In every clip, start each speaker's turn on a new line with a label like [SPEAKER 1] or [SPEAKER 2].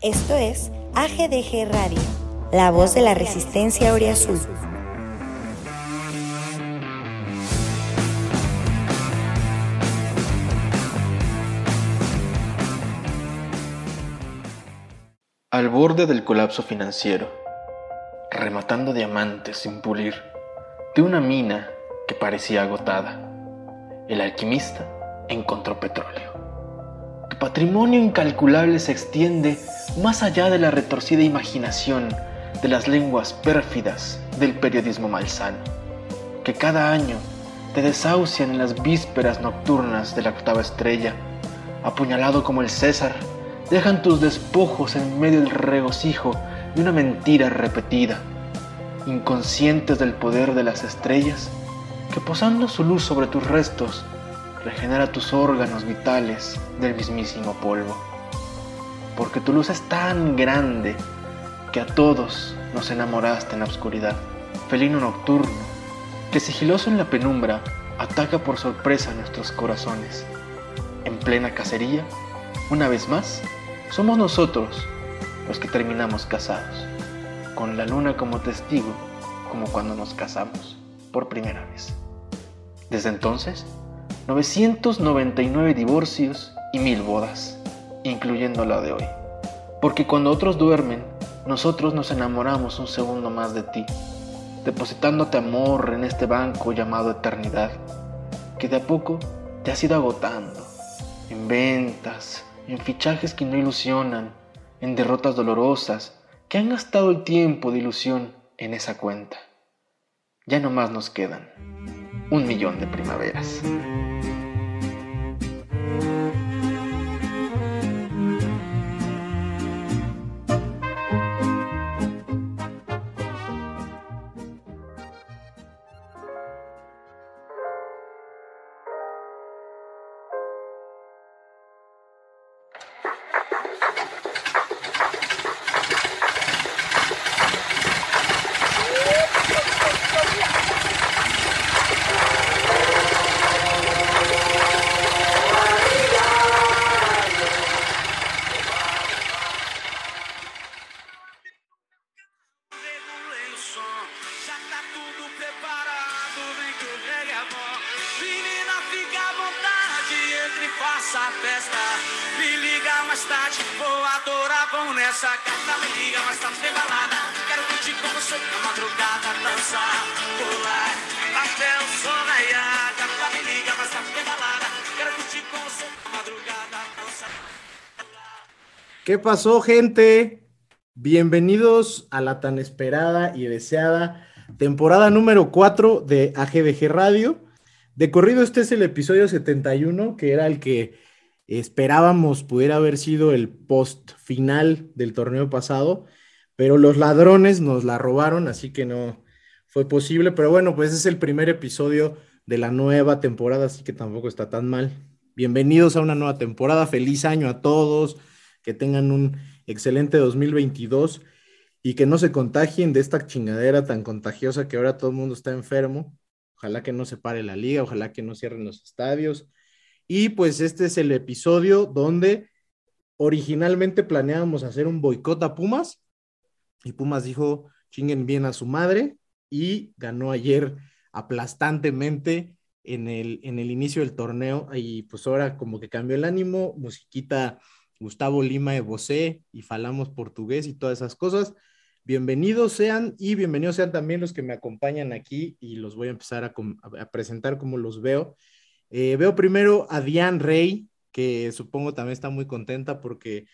[SPEAKER 1] Esto es AGDG Radio, la voz de la resistencia Oriazul.
[SPEAKER 2] Al borde del colapso financiero, rematando diamantes sin pulir, de una mina que parecía agotada, el alquimista encontró petróleo. Patrimonio incalculable se extiende más allá de la retorcida imaginación de las lenguas pérfidas del periodismo malsano, que cada año te desahucian en las vísperas nocturnas de la octava estrella, apuñalado como el César, dejan tus despojos en medio del regocijo de una mentira repetida, inconscientes del poder de las estrellas, que posando su luz sobre tus restos, regenera tus órganos vitales del mismísimo polvo. Porque tu luz es tan grande que a todos nos enamoraste en la oscuridad. Felino nocturno, que sigiloso en la penumbra ataca por sorpresa nuestros corazones. En plena cacería, una vez más, somos nosotros los que terminamos casados, con la luna como testigo, como cuando nos casamos por primera vez. Desde entonces, 999 divorcios y mil bodas, incluyendo la de hoy. Porque cuando otros duermen, nosotros nos enamoramos un segundo más de ti, depositándote amor en este banco llamado eternidad, que de a poco te has ido agotando, en ventas, en fichajes que no ilusionan, en derrotas dolorosas que han gastado el tiempo de ilusión en esa cuenta. Ya no más nos quedan un millón de primaveras.
[SPEAKER 3] ¿Qué pasó, gente? Bienvenidos a la tan esperada y deseada temporada número 4 de AGDG Radio. De corrido, este es el episodio 71, que era el que esperábamos pudiera haber sido el post final del torneo pasado, pero los ladrones nos la robaron, así que no fue posible. Pero bueno, pues es el primer episodio de la nueva temporada, así que tampoco está tan mal. Bienvenidos a una nueva temporada, feliz año a todos que tengan un excelente 2022 y que no se contagien de esta chingadera tan contagiosa que ahora todo el mundo está enfermo. Ojalá que no se pare la liga, ojalá que no cierren los estadios. Y pues este es el episodio donde originalmente planeábamos hacer un boicot a Pumas y Pumas dijo chinguen bien a su madre y ganó ayer aplastantemente en el, en el inicio del torneo y pues ahora como que cambió el ánimo, musiquita Gustavo Lima de Bosé y falamos portugués y todas esas cosas. Bienvenidos sean y bienvenidos sean también los que me acompañan aquí y los voy a empezar a, presentar como los veo. Eh, veo primero a Diane Rey, que supongo también está muy contenta porque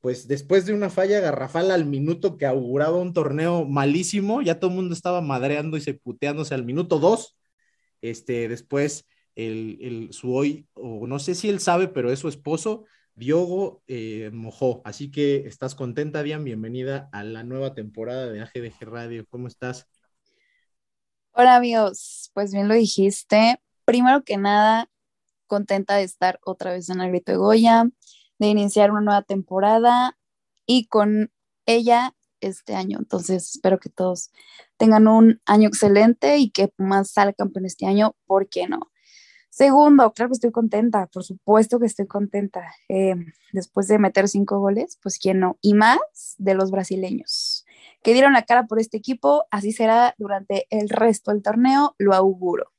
[SPEAKER 3] pues después de una falla garrafal al minuto que auguraba un torneo malísimo, ya todo el mundo estaba madreando y se puteándose al minuto dos. Este, después el, el, su hoy, o no sé si él sabe, pero es su esposo, Diogo eh, mojó. Así que estás contenta, Dian. Bienvenida a la nueva temporada de AGDG Radio. ¿Cómo estás?
[SPEAKER 4] Hola, amigos. Pues bien lo dijiste. Primero que nada, contenta de estar otra vez en el Grito de Goya, de iniciar una nueva temporada y con ella este año. Entonces, espero que todos tengan un año excelente y que más salga campeón este año. ¿Por qué no? Segundo, claro que estoy contenta, por supuesto que estoy contenta. Eh, después de meter cinco goles, pues quién no. Y más de los brasileños, que dieron la cara por este equipo, así será durante el resto del torneo, lo auguro.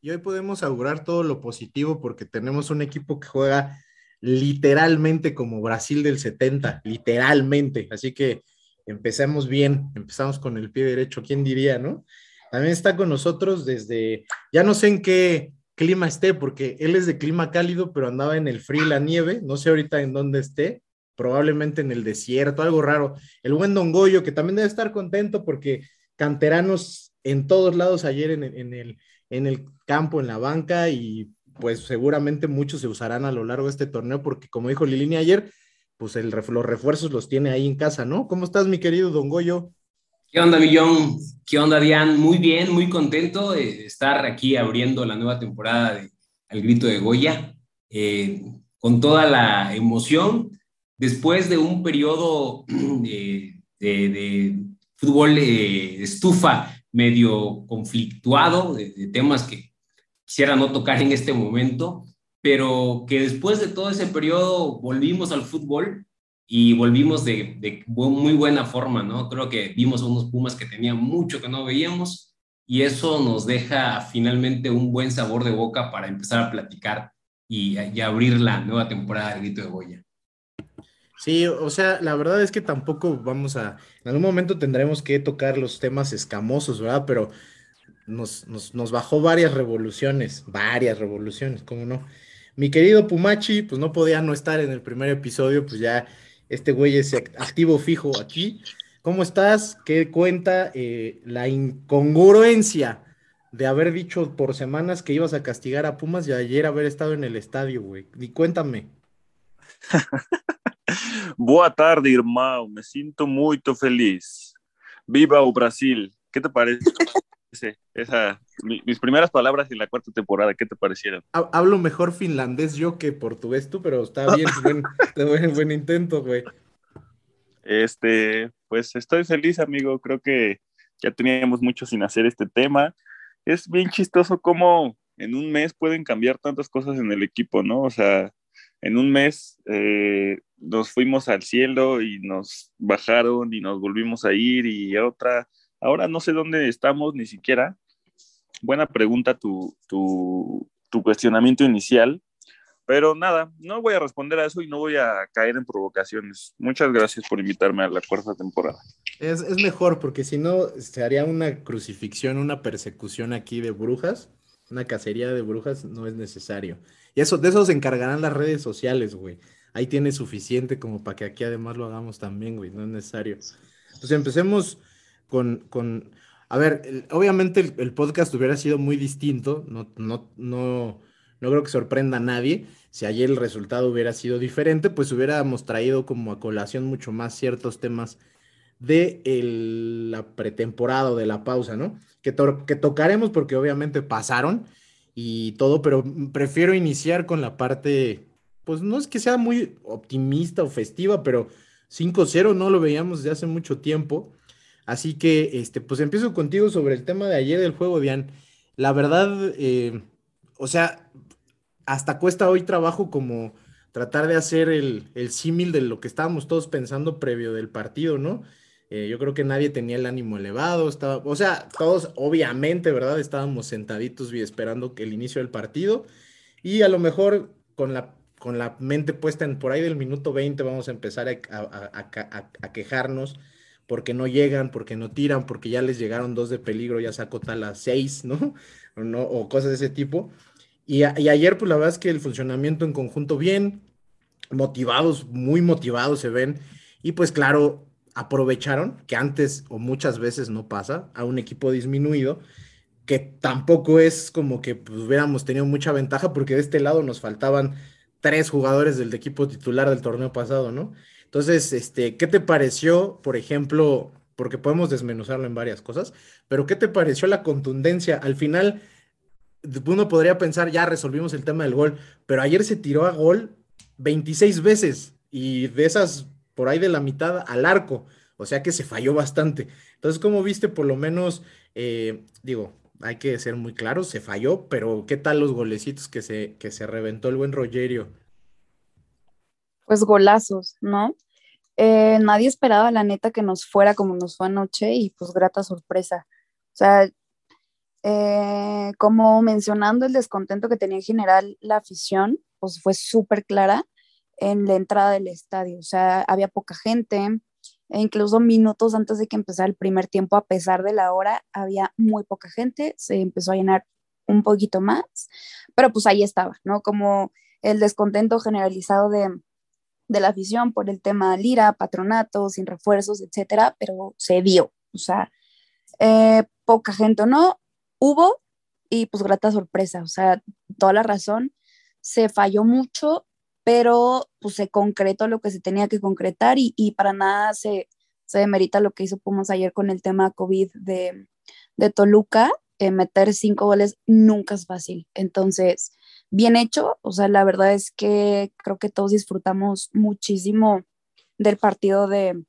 [SPEAKER 3] Y hoy podemos augurar todo lo positivo porque tenemos un equipo que juega literalmente como Brasil del 70, literalmente. Así que empecemos bien, empezamos con el pie derecho, ¿quién diría, no? También está con nosotros desde, ya no sé en qué clima esté, porque él es de clima cálido, pero andaba en el frío y la nieve, no sé ahorita en dónde esté, probablemente en el desierto, algo raro. El buen Don Goyo, que también debe estar contento porque canteranos en todos lados ayer en, en, el, en el campo, en la banca, y pues seguramente muchos se usarán a lo largo de este torneo, porque como dijo Lilini ayer, pues el, los refuerzos los tiene ahí en casa, ¿no? ¿Cómo estás, mi querido Don Goyo?
[SPEAKER 5] ¿Qué onda, Millón? ¿Qué onda, Dian? Muy bien, muy contento de estar aquí abriendo la nueva temporada de Al Grito de Goya, eh, con toda la emoción, después de un periodo de, de, fútbol eh, estufa medio conflictuado, de, temas que quisiera no tocar en este momento, pero que después de todo ese periodo volvimos al fútbol y volvimos de, muy buena forma, ¿no? Creo que vimos a unos Pumas que tenían mucho que no veíamos y eso nos deja finalmente un buen sabor de boca para empezar a platicar y, abrir la nueva temporada del Grito de Goya.
[SPEAKER 3] Sí, o sea, la verdad es que tampoco vamos a, en algún momento tendremos que tocar los temas escamosos, ¿verdad? Pero nos, nos, nos bajó varias revoluciones, varias revoluciones, ¿cómo no? Mi querido Pumachi, pues no podía no estar en el primer episodio, pues ya este güey es activo fijo aquí. ¿Cómo estás? ¿Qué cuenta eh, la incongruencia de haber dicho por semanas que ibas a castigar a Pumas y ayer haber estado en el estadio, güey? Y cuéntame.
[SPEAKER 6] Boa tarde, hermano. Me siento muy feliz. Viva o Brasil. ¿Qué te parece? Esa, mis primeras palabras en la cuarta temporada, ¿qué te parecieron?
[SPEAKER 3] Hablo mejor finlandés yo que portugués tú, pero está bien, buen, buen, intento, güey.
[SPEAKER 6] Este, pues estoy feliz, amigo. Creo que ya teníamos mucho sin hacer este tema. Es bien chistoso cómo en un mes pueden cambiar tantas cosas en el equipo, ¿no? O sea, en un mes eh, nos fuimos al cielo y nos bajaron y nos volvimos a ir y a otra Ahora no sé dónde estamos ni siquiera. Buena pregunta tu, tu, cuestionamiento inicial, pero nada, no voy a responder a eso y no voy a caer en provocaciones. Muchas gracias por invitarme a la cuarta temporada.
[SPEAKER 3] Es, mejor porque si no se haría una crucifixión, una persecución aquí de brujas, una cacería de brujas, no es necesario. Y eso, de eso se encargarán las redes sociales, güey. Ahí tiene suficiente como para que aquí además lo hagamos también, güey, no es necesario. Pues empecemos con, con a ver, obviamente el, podcast hubiera sido muy distinto, no, no, no, no creo que sorprenda a nadie. Si ayer el resultado hubiera sido diferente, pues hubiéramos traído como a colación mucho más ciertos temas de la pretemporada o de la pausa, ¿no? Que, que tocaremos porque obviamente pasaron y todo, pero prefiero iniciar con la parte, pues no es que sea muy optimista o festiva, pero 5-0 no lo veíamos desde hace mucho tiempo. Así que, este, pues empiezo contigo sobre el tema de ayer del juego, Dian. La verdad, eh, o sea, hasta cuesta hoy trabajo como tratar de hacer el, símil de lo que estábamos todos pensando previo del partido, ¿no? Eh, yo creo que nadie tenía el ánimo elevado, estaba, o sea, todos obviamente, ¿verdad? Estábamos sentaditos y esperando que el inicio del partido y a lo mejor con la, con la mente puesta en por ahí del minuto 20 vamos a empezar a quejarnos porque no llegan, porque no tiran, porque ya les llegaron dos de peligro, ya sacó tal a seis, ¿no? O, ¿no? o cosas de ese tipo. Y, ayer, pues la verdad es que el funcionamiento en conjunto bien, motivados, muy motivados se ven. Y pues claro, aprovecharon, que antes o muchas veces no pasa, a un equipo disminuido, que tampoco es como que pues, hubiéramos tenido mucha ventaja, porque de este lado nos faltaban tres jugadores del equipo titular del torneo pasado, ¿no? Entonces, este, ¿qué te pareció, por ejemplo, porque podemos desmenuzarlo en varias cosas, pero qué te pareció la contundencia? Al final, uno podría pensar, ya resolvimos el tema del gol, pero ayer se tiró a gol 26 veces y de esas, por ahí de la mitad al arco, o sea que se falló bastante. Entonces, ¿cómo viste por lo menos, eh, digo, hay que ser muy claros, se falló, pero ¿qué tal los golecitos que se, que se reventó el buen Rogerio?
[SPEAKER 4] Pues golazos, ¿no? Eh, nadie esperaba, la neta, que nos fuera como nos fue anoche y pues grata sorpresa. O sea, eh, como mencionando el descontento que tenía en general la afición, pues fue súper clara en la entrada del estadio. O sea, había poca gente, e incluso minutos antes de que empezara el primer tiempo, a pesar de la hora, había muy poca gente, se empezó a llenar un poquito más, pero pues ahí estaba, ¿no? Como el descontento generalizado de, de la afición por el tema lira, patronato, sin refuerzos, etcétera, pero se dio, o sea, eh, poca gente no, hubo y pues grata sorpresa, o sea, toda la razón, se falló mucho, pero pues se concretó lo que se tenía que concretar y, y para nada se, se demerita lo que hizo Pumas ayer con el tema COVID de, de Toluca, eh, meter cinco goles nunca es fácil, entonces bien hecho, o sea, la verdad es que creo que todos disfrutamos muchísimo del partido de,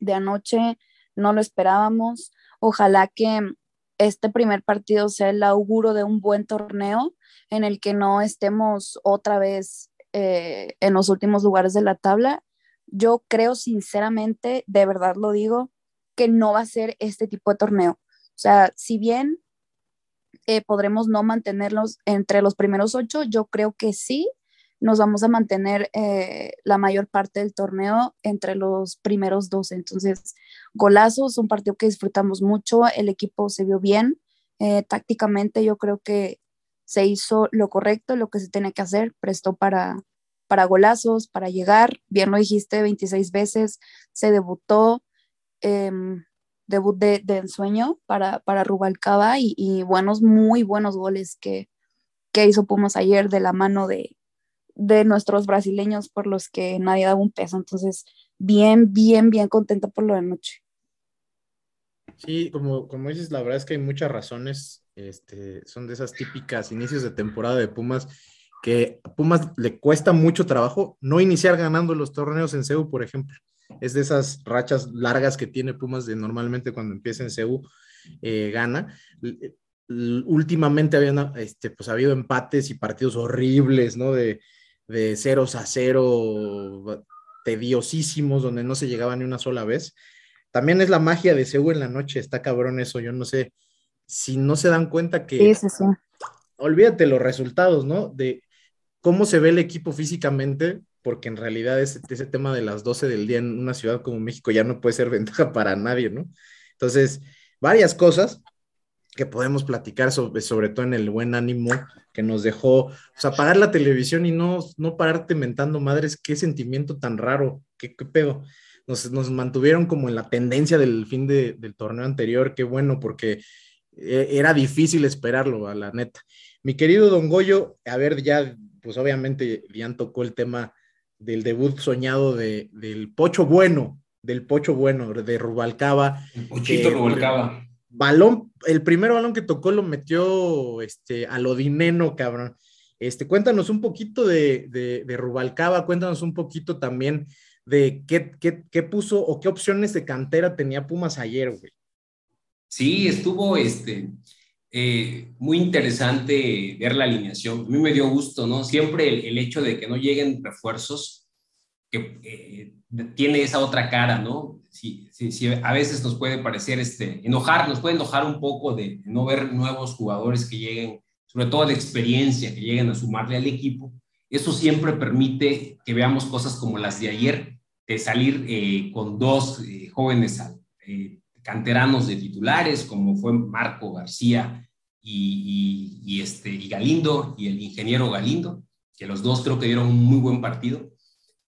[SPEAKER 4] de anoche, no lo esperábamos, ojalá que este primer partido sea el auguro de un buen torneo en el que no estemos otra vez eh, en los últimos lugares de la tabla. Yo creo sinceramente, de verdad lo digo, que no va a ser este tipo de torneo. O sea, si bien eh, podremos no mantenerlos entre los primeros ocho, yo creo que sí nos vamos a mantener eh, la mayor parte del torneo entre los primeros dos. Entonces, golazos, un partido que disfrutamos mucho, el equipo se vio bien, eh, tácticamente yo creo que se hizo lo correcto, lo que se tenía que hacer, prestó para, para golazos, para llegar, bien lo dijiste, 26 veces, se debutó, em, debut de, ensueño para, para Rubalcaba y, buenos, muy buenos goles que, que hizo Pumas ayer de la mano de, de nuestros brasileños por los que nadie daba un peso. Entonces, bien, bien, bien contenta por lo de noche.
[SPEAKER 3] Sí, como, como dices, la verdad es que hay muchas razones. Este, son de esas típicas inicios de temporada de Pumas que a Pumas le cuesta mucho trabajo no iniciar ganando los torneos en CEU, por ejemplo. Es de esas rachas largas que tiene Pumas de normalmente cuando empieza en CEU, eh, gana últimamente habían este, pues, habido empates y partidos horribles, ¿no? De, de ceros a cero, tediosísimos, donde no se llegaba ni una sola vez. También es la magia de Seúl en la noche, está cabrón eso, yo no sé si no se dan cuenta que... Sí, sí, Olvídate los resultados, ¿no? De cómo se ve el equipo físicamente, porque en realidad ese, ese tema de las 12 del día en una ciudad como México ya no puede ser ventaja para nadie, ¿no? Entonces, varias cosas, que podemos platicar sobre, sobre todo en el buen ánimo que nos dejó, o sea, apagar la televisión y no, no pararte mentando madres, qué sentimiento tan raro, qué, qué pedo. Nos, nos, mantuvieron como en la tendencia del fin de, del torneo anterior, qué bueno, porque eh, era difícil esperarlo, a la neta. Mi querido Don Goyo, a ver, ya, pues obviamente ya tocó el tema del debut soñado de, del Pocho Bueno, del Pocho Bueno, de Rubalcaba.
[SPEAKER 5] El Pochito Rubalcaba
[SPEAKER 3] balón, el primer balón que tocó lo metió este, a lo dineno, cabrón. Este, cuéntanos un poquito de, de, Rubalcaba, cuéntanos un poquito también de qué, qué, puso o qué opciones de cantera tenía Pumas ayer, güey.
[SPEAKER 5] Sí, estuvo este, eh, muy interesante ver la alineación. A mí me dio gusto, ¿no? Siempre el, hecho de que no lleguen refuerzos, que eh, tiene esa otra cara, ¿no? Sí, sí, sí, a veces nos puede parecer, este, enojar, nos puede enojar un poco de, no ver nuevos jugadores que lleguen, sobre todo de experiencia, que lleguen a sumarle al equipo. Eso siempre permite que veamos cosas como las de ayer, de salir eh, con dos eh, jóvenes eh, canteranos de titulares, como fue Marco García y, este, y Galindo, y el ingeniero Galindo, que los dos creo que dieron un muy buen partido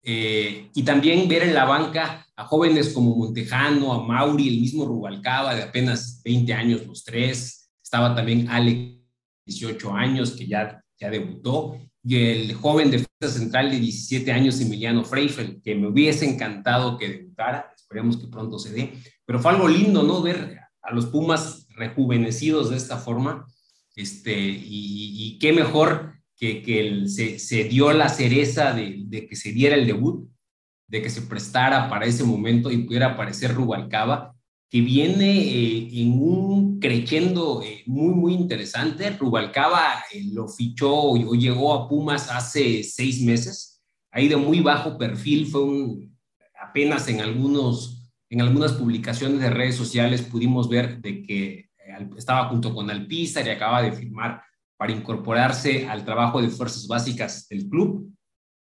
[SPEAKER 5] eh, y también ver en la banca a jóvenes como Montejano, a Mauri, el mismo Rubalcaba, de apenas 20 años los tres. Estaba también Alex, 18 años, que ya, ya debutó. Y el joven defensa central de 17 años, Emiliano Freifel, que me hubiese encantado que debutara. Esperemos que pronto se dé. Pero fue algo lindo, ¿no? Ver a los Pumas rejuvenecidos de esta forma. Este, y, y qué mejor que, que se, se, dio la cereza de, de, que se diera el debut, de que se prestara para ese momento y pudiera aparecer Rubalcaba, que viene eh, en un creciendo eh, muy, muy interesante. Rubalcaba eh, lo fichó o llegó a Pumas hace seis meses. Ahí de muy bajo perfil, fue un, apenas en, algunos, en algunas publicaciones de redes sociales pudimos ver de que estaba junto con Alpizar y acaba de firmar para incorporarse al trabajo de fuerzas básicas del club.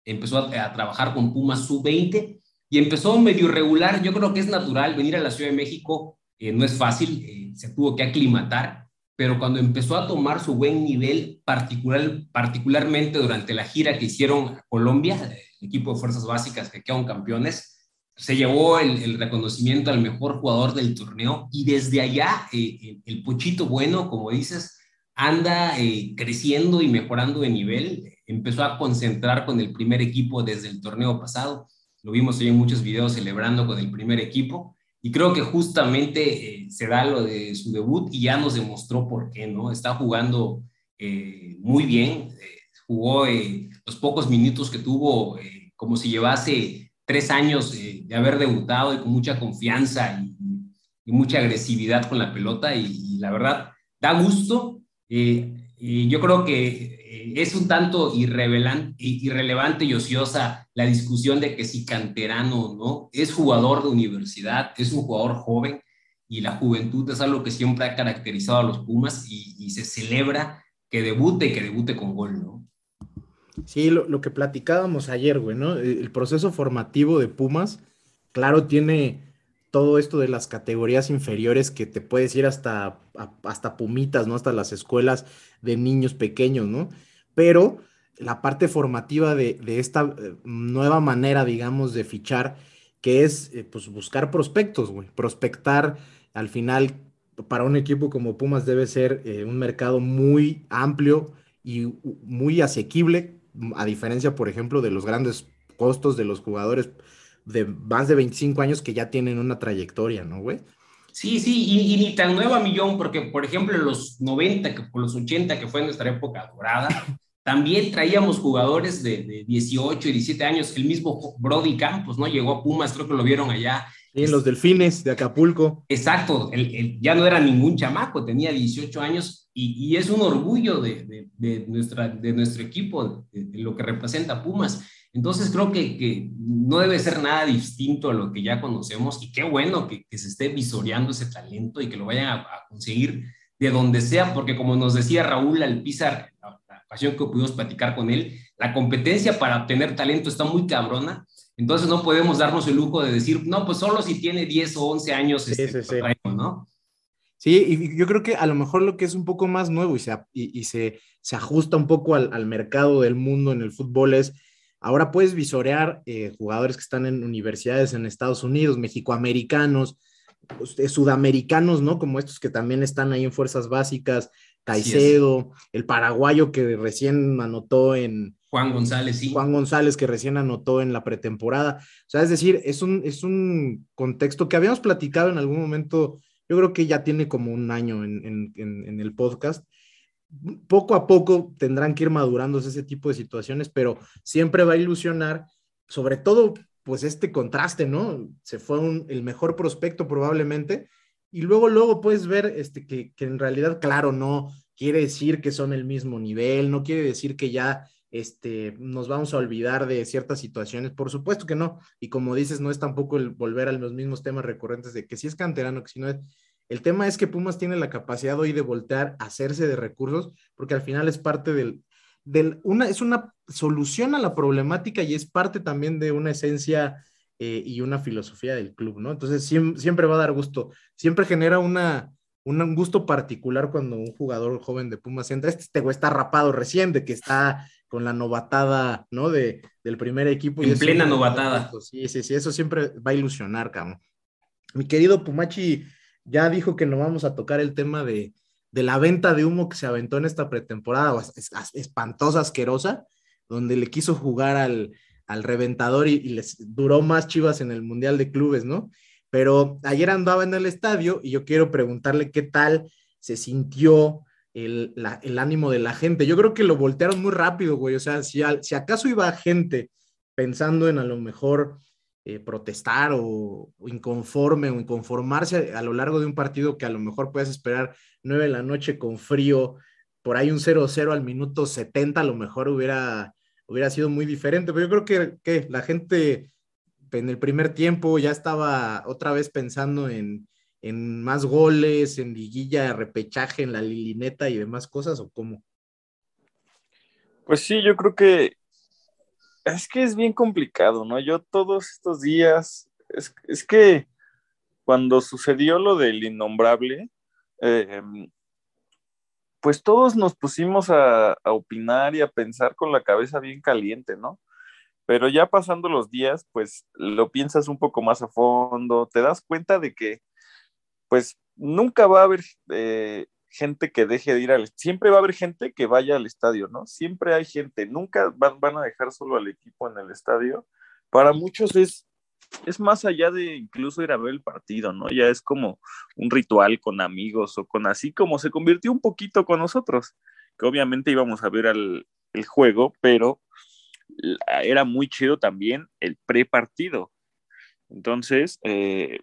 [SPEAKER 5] Empezó a, a trabajar con Pumas sub-20 y empezó medio irregular. Yo creo que es natural venir a la Ciudad de México, eh, no es fácil, eh, se tuvo que aclimatar, pero cuando empezó a tomar su buen nivel, particular, particularmente durante la gira que hicieron a Colombia, el equipo de fuerzas básicas que quedaron campeones, se llevó el, reconocimiento al mejor jugador del torneo y desde allá eh, el, Pochito Bueno, como dices, anda creciendo y mejorando de nivel. Empezó a concentrar con el primer equipo desde el torneo pasado lo vimos hoy en muchos videos celebrando con el primer equipo, y creo que justamente eh, se da lo de su debut y ya nos demostró por qué, ¿no? Está jugando eh, muy bien, eh, jugó los pocos minutos que tuvo como si llevase tres años de haber debutado y con mucha confianza y, mucha agresividad con la pelota, y, la verdad, da gusto. y yo creo que es un tanto irrelevante y ociosa la discusión de que si canterano o no, es jugador de universidad, es un jugador joven y la juventud es algo que siempre ha caracterizado a los Pumas y, se celebra que debute y que debute con gol, ¿no?
[SPEAKER 3] Sí, lo, que platicábamos ayer, güey, ¿no? El proceso formativo de Pumas, claro, tiene todo esto de las categorías inferiores que te puedes ir hasta, hasta Pumitas, ¿no? Hasta las escuelas de niños pequeños, ¿no? pero la parte formativa de, esta eh, nueva manera, digamos, de fichar, que es eh, pues buscar prospectos, güey. Prospectar al final para un equipo como Pumas debe ser eh, un mercado muy amplio y muy asequible, a diferencia, por ejemplo, de los grandes costos de los jugadores de más de 25 años que ya tienen una trayectoria, ¿no, güey?
[SPEAKER 5] Sí, sí, y, ni tan nueva millón, porque por ejemplo en los 90, que por los 80, que fue nuestra época dorada, también traíamos jugadores de, de, 18 y 17 años, el mismo Brody Campos, ¿no? Llegó a Pumas, creo que lo vieron allá.
[SPEAKER 3] Sí, en los Delfines de Acapulco.
[SPEAKER 5] Exacto, el, ya no era ningún chamaco, tenía 18 años y, y es un orgullo de, de, nuestra, de nuestro equipo, lo que representa Pumas. Entonces creo que, que, no debe ser nada distinto a lo que ya conocemos y qué bueno que, que se esté visoreando ese talento y que lo vayan a, conseguir de donde sea, porque como nos decía Raúl Alpizar, la, la ocasión que pudimos platicar con él, la competencia para obtener talento está muy cabrona, entonces no podemos darnos el lujo de decir, no, pues solo si tiene 10 o 11 años, sí, este, sí, sí. ¿no?
[SPEAKER 3] Sí, y yo creo que a lo mejor lo que es un poco más nuevo y se, y, se, se ajusta un poco al, al mercado del mundo en el fútbol es Ahora puedes visorear eh, jugadores que están en universidades en Estados Unidos, mexicoamericanos, pues, eh, sudamericanos, ¿no? Como estos que también están ahí en fuerzas básicas, Caicedo, el paraguayo que recién anotó en...
[SPEAKER 5] Juan González, sí.
[SPEAKER 3] Juan González que recién anotó en la pretemporada. O sea, es decir, es un, es un contexto que habíamos platicado en algún momento, yo creo que ya tiene como un año en, en el podcast, poco a poco tendrán que ir madurándose ese tipo de situaciones, pero siempre va a ilusionar, sobre todo, pues este contraste, ¿no? Se fue el mejor prospecto probablemente, y luego, luego puedes ver este, que, en realidad, claro, no quiere decir que son el mismo nivel, no quiere decir que ya este, nos vamos a olvidar de ciertas situaciones, por supuesto que no, y como dices, no es tampoco el volver a los mismos temas recurrentes de que si es canterano, que si no es. El tema es que Pumas tiene la capacidad hoy de voltear, hacerse de recursos, porque al final es parte del, del una, es una solución a la problemática y es parte también de una esencia eh, y una filosofía del club, ¿no? Entonces siempre, va a dar gusto, siempre genera una, un gusto particular cuando un jugador joven de Pumas entra. Este, este güey está rapado recién, de que está con la novatada, ¿no? De, del primer equipo.
[SPEAKER 5] En plena novatada.
[SPEAKER 3] Sí, sí, sí, eso siempre va a ilusionar, cabrón. Mi querido Pumachi, ya dijo que no vamos a tocar el tema de, la venta de humo que se aventó en esta pretemporada, espantosa, asquerosa, donde le quiso jugar al, reventador y, les duró más chivas en el Mundial de Clubes, ¿no? Pero ayer andaba en el estadio y yo quiero preguntarle qué tal se sintió el, ánimo de la gente. Yo creo que lo voltearon muy rápido, güey. O sea, si, si acaso iba gente pensando en a lo mejor eh, protestar o, inconforme o inconformarse a, lo largo de un partido que a lo mejor puedes esperar nueve de la noche con frío, por ahí un 0-0 al minuto 70 a lo mejor hubiera, hubiera sido muy diferente, pero yo creo que, que la gente en el primer tiempo ya estaba otra vez pensando en, en más goles, en liguilla, repechaje, en la lilineta y demás cosas, ¿o cómo?
[SPEAKER 6] Pues sí, yo creo que es que es bien complicado, ¿no? Yo todos estos días, es, que cuando sucedió lo del innombrable, em, pues todos nos pusimos a, opinar y a pensar con la cabeza bien caliente, ¿no? Pero ya pasando los días, pues lo piensas un poco más a fondo, te das cuenta de que, pues nunca va a haber eh, gente que deje de ir al, siempre va a haber gente que vaya al estadio, ¿no? Siempre hay gente, nunca van a dejar solo al equipo en el estadio. Para muchos es, es más allá de incluso ir a ver el partido, ¿no? Ya es como un ritual con amigos o con así como se convirtió un poquito con nosotros, que obviamente íbamos a ver al, el juego, pero era muy chido también el pre-partido. Entonces, eh,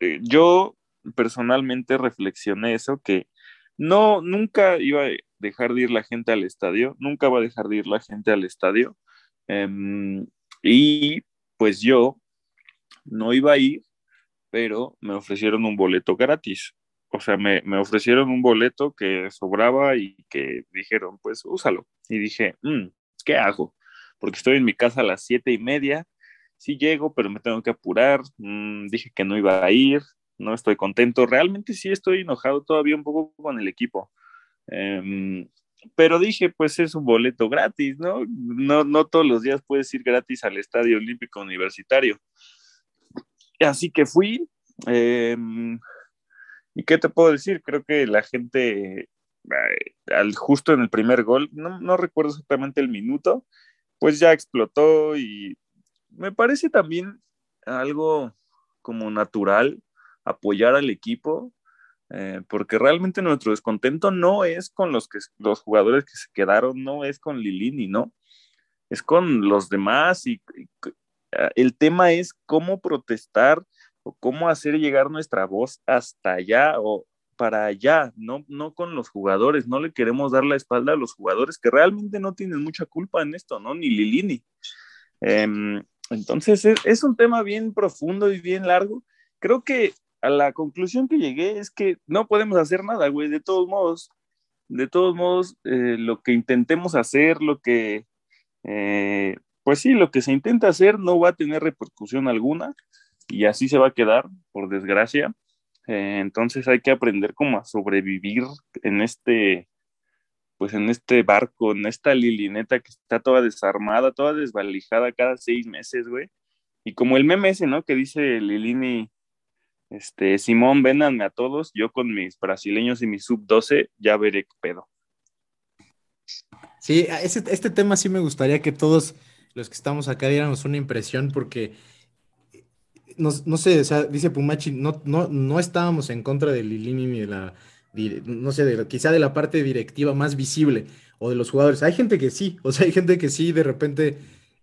[SPEAKER 6] eh, yo personalmente reflexioné eso, que no, nunca iba a dejar de ir la gente al estadio, nunca va a dejar de ir la gente al estadio. Em, y pues yo no iba a ir, pero me ofrecieron un boleto gratis. O sea, me, ofrecieron un boleto que sobraba y que dijeron, pues úsalo. Y dije, mm, ¿qué hago? Porque estoy en mi casa a las siete y media. Sí llego, pero me tengo que apurar. Mm, dije que no iba a ir no estoy contento. Realmente sí estoy enojado todavía un poco con el equipo. Em, pero dije, pues es un boleto gratis, ¿no? ¿no? No todos los días puedes ir gratis al Estadio Olímpico Universitario. Así que fui. Em, ¿Y qué te puedo decir? Creo que la gente, eh, al, justo en el primer gol, no, no recuerdo exactamente el minuto, pues ya explotó y me parece también algo como natural apoyar al equipo, eh, porque realmente nuestro descontento no es con los, que, los jugadores que se quedaron, no es con Lilini, ¿no? Es con los demás y, el tema es cómo protestar o cómo hacer llegar nuestra voz hasta allá o para allá, no, no con los jugadores, no le queremos dar la espalda a los jugadores que realmente no tienen mucha culpa en esto, ¿no? Ni Lilini. Em, entonces es, es, un tema bien profundo y bien largo. Creo que a la conclusión que llegué es que no podemos hacer nada, güey, de todos modos. De todos modos, eh, lo que intentemos hacer, lo que, eh, pues sí, lo que se intenta hacer no va a tener repercusión alguna y así se va a quedar, por desgracia. Eh, entonces hay que aprender cómo a sobrevivir en este, pues en este barco, en esta lilineta que está toda desarmada, toda desvalijada cada seis meses, güey. Y como el meme ese, ¿no? Que dice Lilini, este, Simón, véndanme a todos, yo con mis brasileños y mi sub-12 ya veré qué pedo.
[SPEAKER 3] Sí, este tema sí me gustaría que todos los que estamos acá diéramos una impresión porque, no, sé, o sea, dice Pumachi, no, no, no estábamos en contra de Lilini ni de la, no sé, de, quizá de la parte directiva más visible o de los jugadores. Hay gente que sí, o sea, hay gente que sí de repente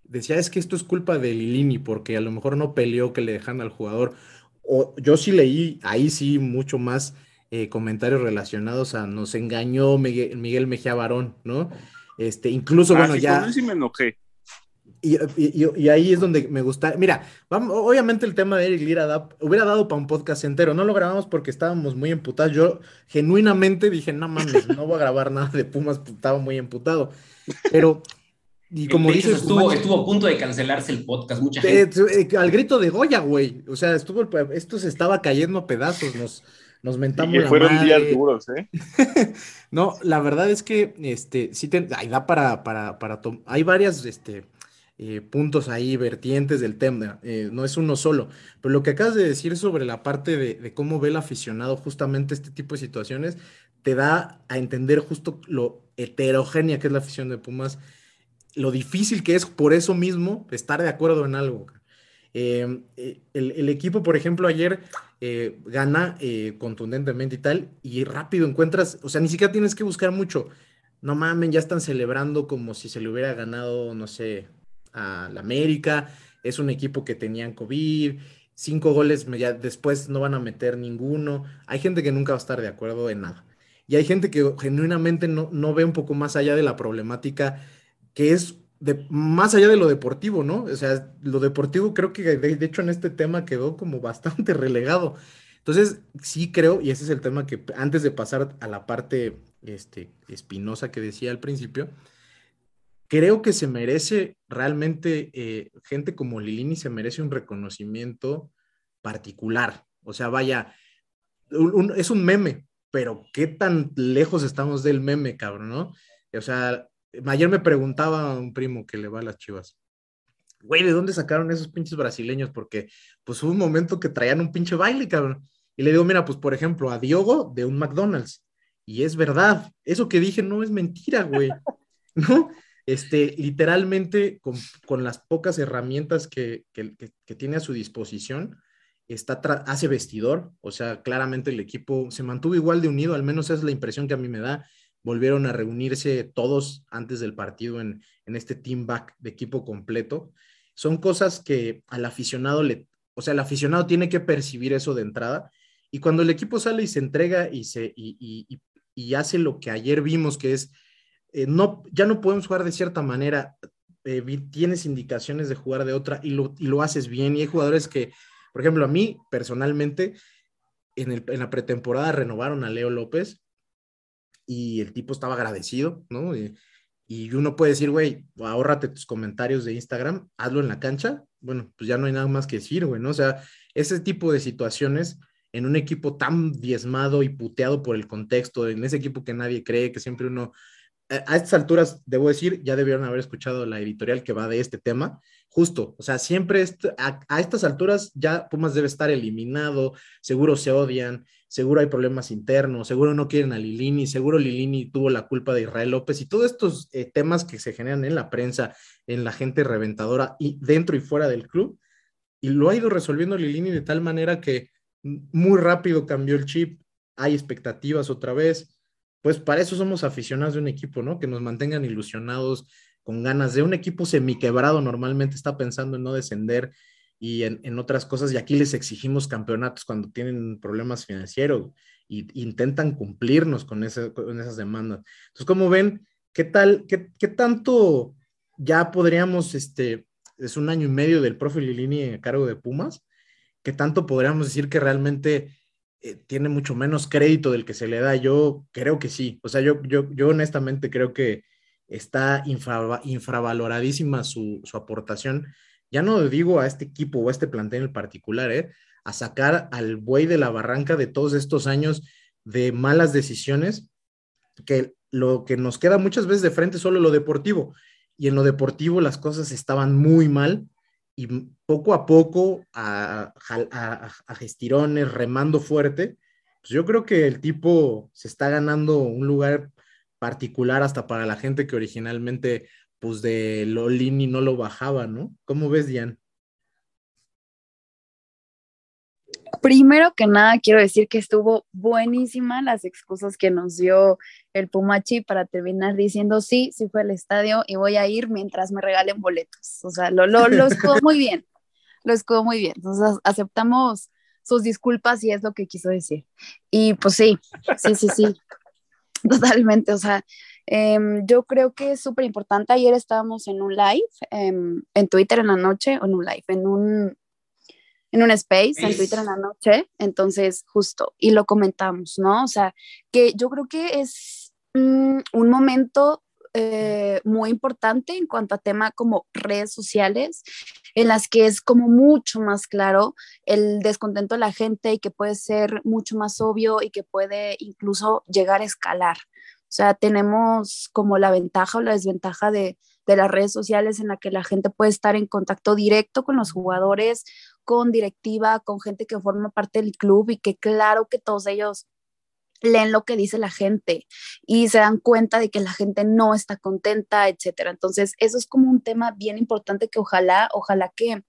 [SPEAKER 3] decía, es que esto es culpa de Lilini porque a lo mejor no peleó que le dejan al jugador yo sí leí ahí sí mucho más eh, comentarios relacionados a nos engañó Miguel, Mejía Barón, ¿no? Este, incluso, ah, bueno, ya.
[SPEAKER 6] sí me enojé.
[SPEAKER 3] Y, ahí es donde me gusta. Mira, vamos, obviamente el tema de Eric Lira hubiera dado para un podcast entero. No lo grabamos porque estábamos muy emputados. Yo genuinamente dije, no mames, no voy a grabar nada de Pumas, estaba muy emputado. Pero y como dices,
[SPEAKER 5] estuvo, estuvo a punto de cancelarse el podcast, mucha gente.
[SPEAKER 3] Eh, al grito de Goya, güey. O sea, estuvo, esto se estaba cayendo a pedazos, nos, nos mentamos.
[SPEAKER 6] Y fueron días duros, ¿eh?
[SPEAKER 3] no, la verdad es que este, sí te, ahí da para, para, para hay varias este, eh, puntos ahí, vertientes del tema, eh, no es uno solo. Pero lo que acabas de decir sobre la parte de, cómo ve el aficionado justamente este tipo de situaciones, te da a entender justo lo heterogénea que es la afición de Pumas lo difícil que es por eso mismo estar de acuerdo en algo. Eh, el, equipo, por ejemplo, ayer gana contundentemente y tal, y rápido encuentras, o sea, ni siquiera tienes que buscar mucho. No mamen, ya están celebrando como si se le hubiera ganado, no sé, a la América. es un equipo que tenían COVID, cinco goles, ya después no van a meter ninguno. Hay gente que nunca va a estar de acuerdo en nada. Y hay gente que genuinamente no, no ve un poco más allá de la problemática que es de, más allá de lo deportivo, ¿no? O sea, lo deportivo creo que de, hecho en este tema quedó como bastante relegado. Entonces, sí creo, y ese es el tema que antes de pasar a la parte este, espinosa que decía al principio, creo que se merece realmente, eh, gente como Lilini se merece un reconocimiento particular. O sea, vaya, es un meme, pero qué tan lejos estamos del meme, cabrón, ¿no? O sea, ayer me preguntaba un primo que le va a las chivas, güey, ¿de dónde sacaron esos pinches brasileños? Porque pues hubo un momento que traían un pinche baile, cabrón. Y le digo, mira, pues por ejemplo, a Diogo de un McDonald's. Y es verdad, eso que dije no es mentira, güey. ¿No? Este, literalmente, con, las pocas herramientas que, tiene a su disposición, está hace vestidor, o sea, claramente el equipo se mantuvo igual de unido, al menos esa es la impresión que a mí me da. Volvieron a reunirse todos antes del partido en, en este team back de equipo completo. Son cosas que al aficionado le, o sea, el aficionado tiene que percibir eso de entrada. Y cuando el equipo sale y se entrega y, se, y, y hace lo que ayer vimos, que es eh, no, ya no podemos jugar de cierta manera, eh, tienes indicaciones de jugar de otra y lo, y lo, haces bien. Y hay jugadores que, por ejemplo, a mí personalmente, en, el, en la pretemporada renovaron a Leo López y el tipo estaba agradecido, ¿no? Y, y uno puede decir, güey, ahórrate tus comentarios de Instagram, hazlo en la cancha. Bueno, pues ya no hay nada más que decir, güey, ¿no? O sea, ese tipo de situaciones en un equipo tan diezmado y puteado por el contexto, en ese equipo que nadie cree, que siempre uno a estas alturas, debo decir, ya debieron haber escuchado la editorial que va de este tema. Justo, o sea, siempre a, estas alturas ya Pumas debe estar eliminado, seguro se odian, seguro hay problemas internos, seguro no quieren a Lilini, seguro Lilini tuvo la culpa de Israel López y todos estos eh, temas que se generan en la prensa, en la gente reventadora y dentro y fuera del club. Y lo ha ido resolviendo Lilini de tal manera que muy rápido cambió el chip, hay expectativas otra vez pues para eso somos aficionados de un equipo, ¿no? Que nos mantengan ilusionados, con ganas de un equipo semiquebrado, normalmente está pensando en no descender y en, otras cosas, y aquí les exigimos campeonatos cuando tienen problemas financieros y, intentan cumplirnos con, esas demandas. Entonces, como ven, ¿qué tal, qué, qué, tanto ya podríamos, este, es un año y medio del profe Lilini a cargo de Pumas, qué tanto podríamos decir que realmente eh, tiene mucho menos crédito del que se le da. Yo creo que sí. O sea, yo, yo, yo honestamente creo que está infravaloradísima su, aportación. Ya no digo a este equipo o a este plantel en particular, ¿eh? a sacar al buey de la barranca de todos estos años de malas decisiones, que lo que nos queda muchas veces de frente es solo lo deportivo. Y en lo deportivo las cosas estaban muy mal y poco a poco, a, a, gestirones, remando fuerte, pues yo creo que el tipo se está ganando un lugar particular hasta para la gente que originalmente, pues de Lolini no lo bajaba, ¿no? ¿Cómo ves, Diane?
[SPEAKER 4] Primero que nada, quiero decir que estuvo buenísima las excusas que nos dio el Pumachi para terminar diciendo sí, sí fue al estadio y voy a ir mientras me regalen boletos. O sea, lo, lo, lo escudó muy bien, lo escudó muy bien. Entonces aceptamos sus disculpas y es lo que quiso decir. Y pues sí, sí, sí, sí, totalmente. O sea, em, yo creo que es súper importante. Ayer estábamos en un live em, en Twitter en la noche, o en un live, en un en un space, en Twitter en la noche, entonces justo, y lo comentamos, ¿no? O sea, que yo creo que es mm, un momento eh, muy importante en cuanto a tema como redes sociales, en las que es como mucho más claro el descontento de la gente y que puede ser mucho más obvio y que puede incluso llegar a escalar. O sea, tenemos como la ventaja o la desventaja de, de las redes sociales en la que la gente puede estar en contacto directo con los jugadores con directiva, con gente que forma parte del club y que claro que todos ellos leen lo que dice la gente y se dan cuenta de que la gente no está contenta, etcétera. Entonces, eso es como un tema bien importante que ojalá, ojalá que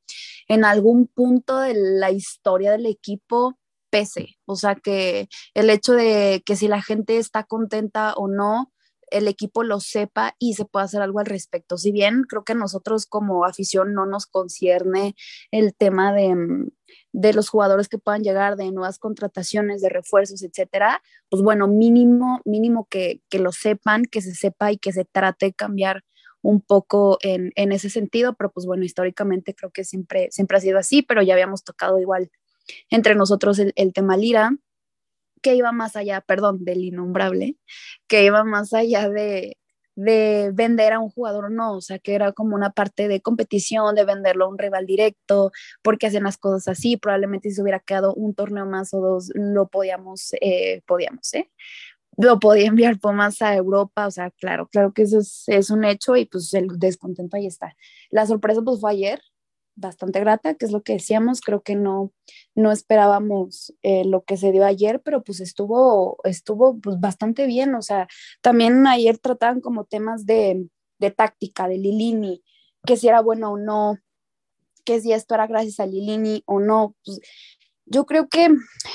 [SPEAKER 4] en algún punto de la historia del equipo pese, o sea, que el hecho de que si la gente está contenta o no, el equipo lo sepa y se pueda hacer algo al respecto. Si bien creo que nosotros como afición no nos concierne el tema de, mm, de los jugadores que puedan llegar, de nuevas contrataciones, de refuerzos, etcétera, pues bueno, mínimo, mínimo que, que lo sepan, que se sepa y que se trate de cambiar un poco en, en, ese sentido, pero pues bueno, históricamente creo que siempre, siempre ha sido así, pero ya habíamos tocado igual entre nosotros el, el tema Lira, que iba más allá, perdón, del innombrable, que iba más allá de, de vender a un jugador no, o sea, que era como una parte de competición, de venderlo a un rival directo, porque hacen las cosas así, probablemente si se hubiera quedado un torneo más o dos, lo podíamos, eh, podíamos, ¿eh? Lo podía enviar más a Europa, o sea, claro, claro que eso es, es, un hecho y pues el descontento ahí está. La sorpresa pues fue ayer, bastante grata, que es lo que decíamos, creo que no, no esperábamos eh, lo que se dio ayer, pero pues estuvo, estuvo pues bastante bien, o sea, también ayer trataban como temas de, de táctica, de Lilini, que si era bueno o no, que si esto era gracias a Lilini o no, pues, yo creo que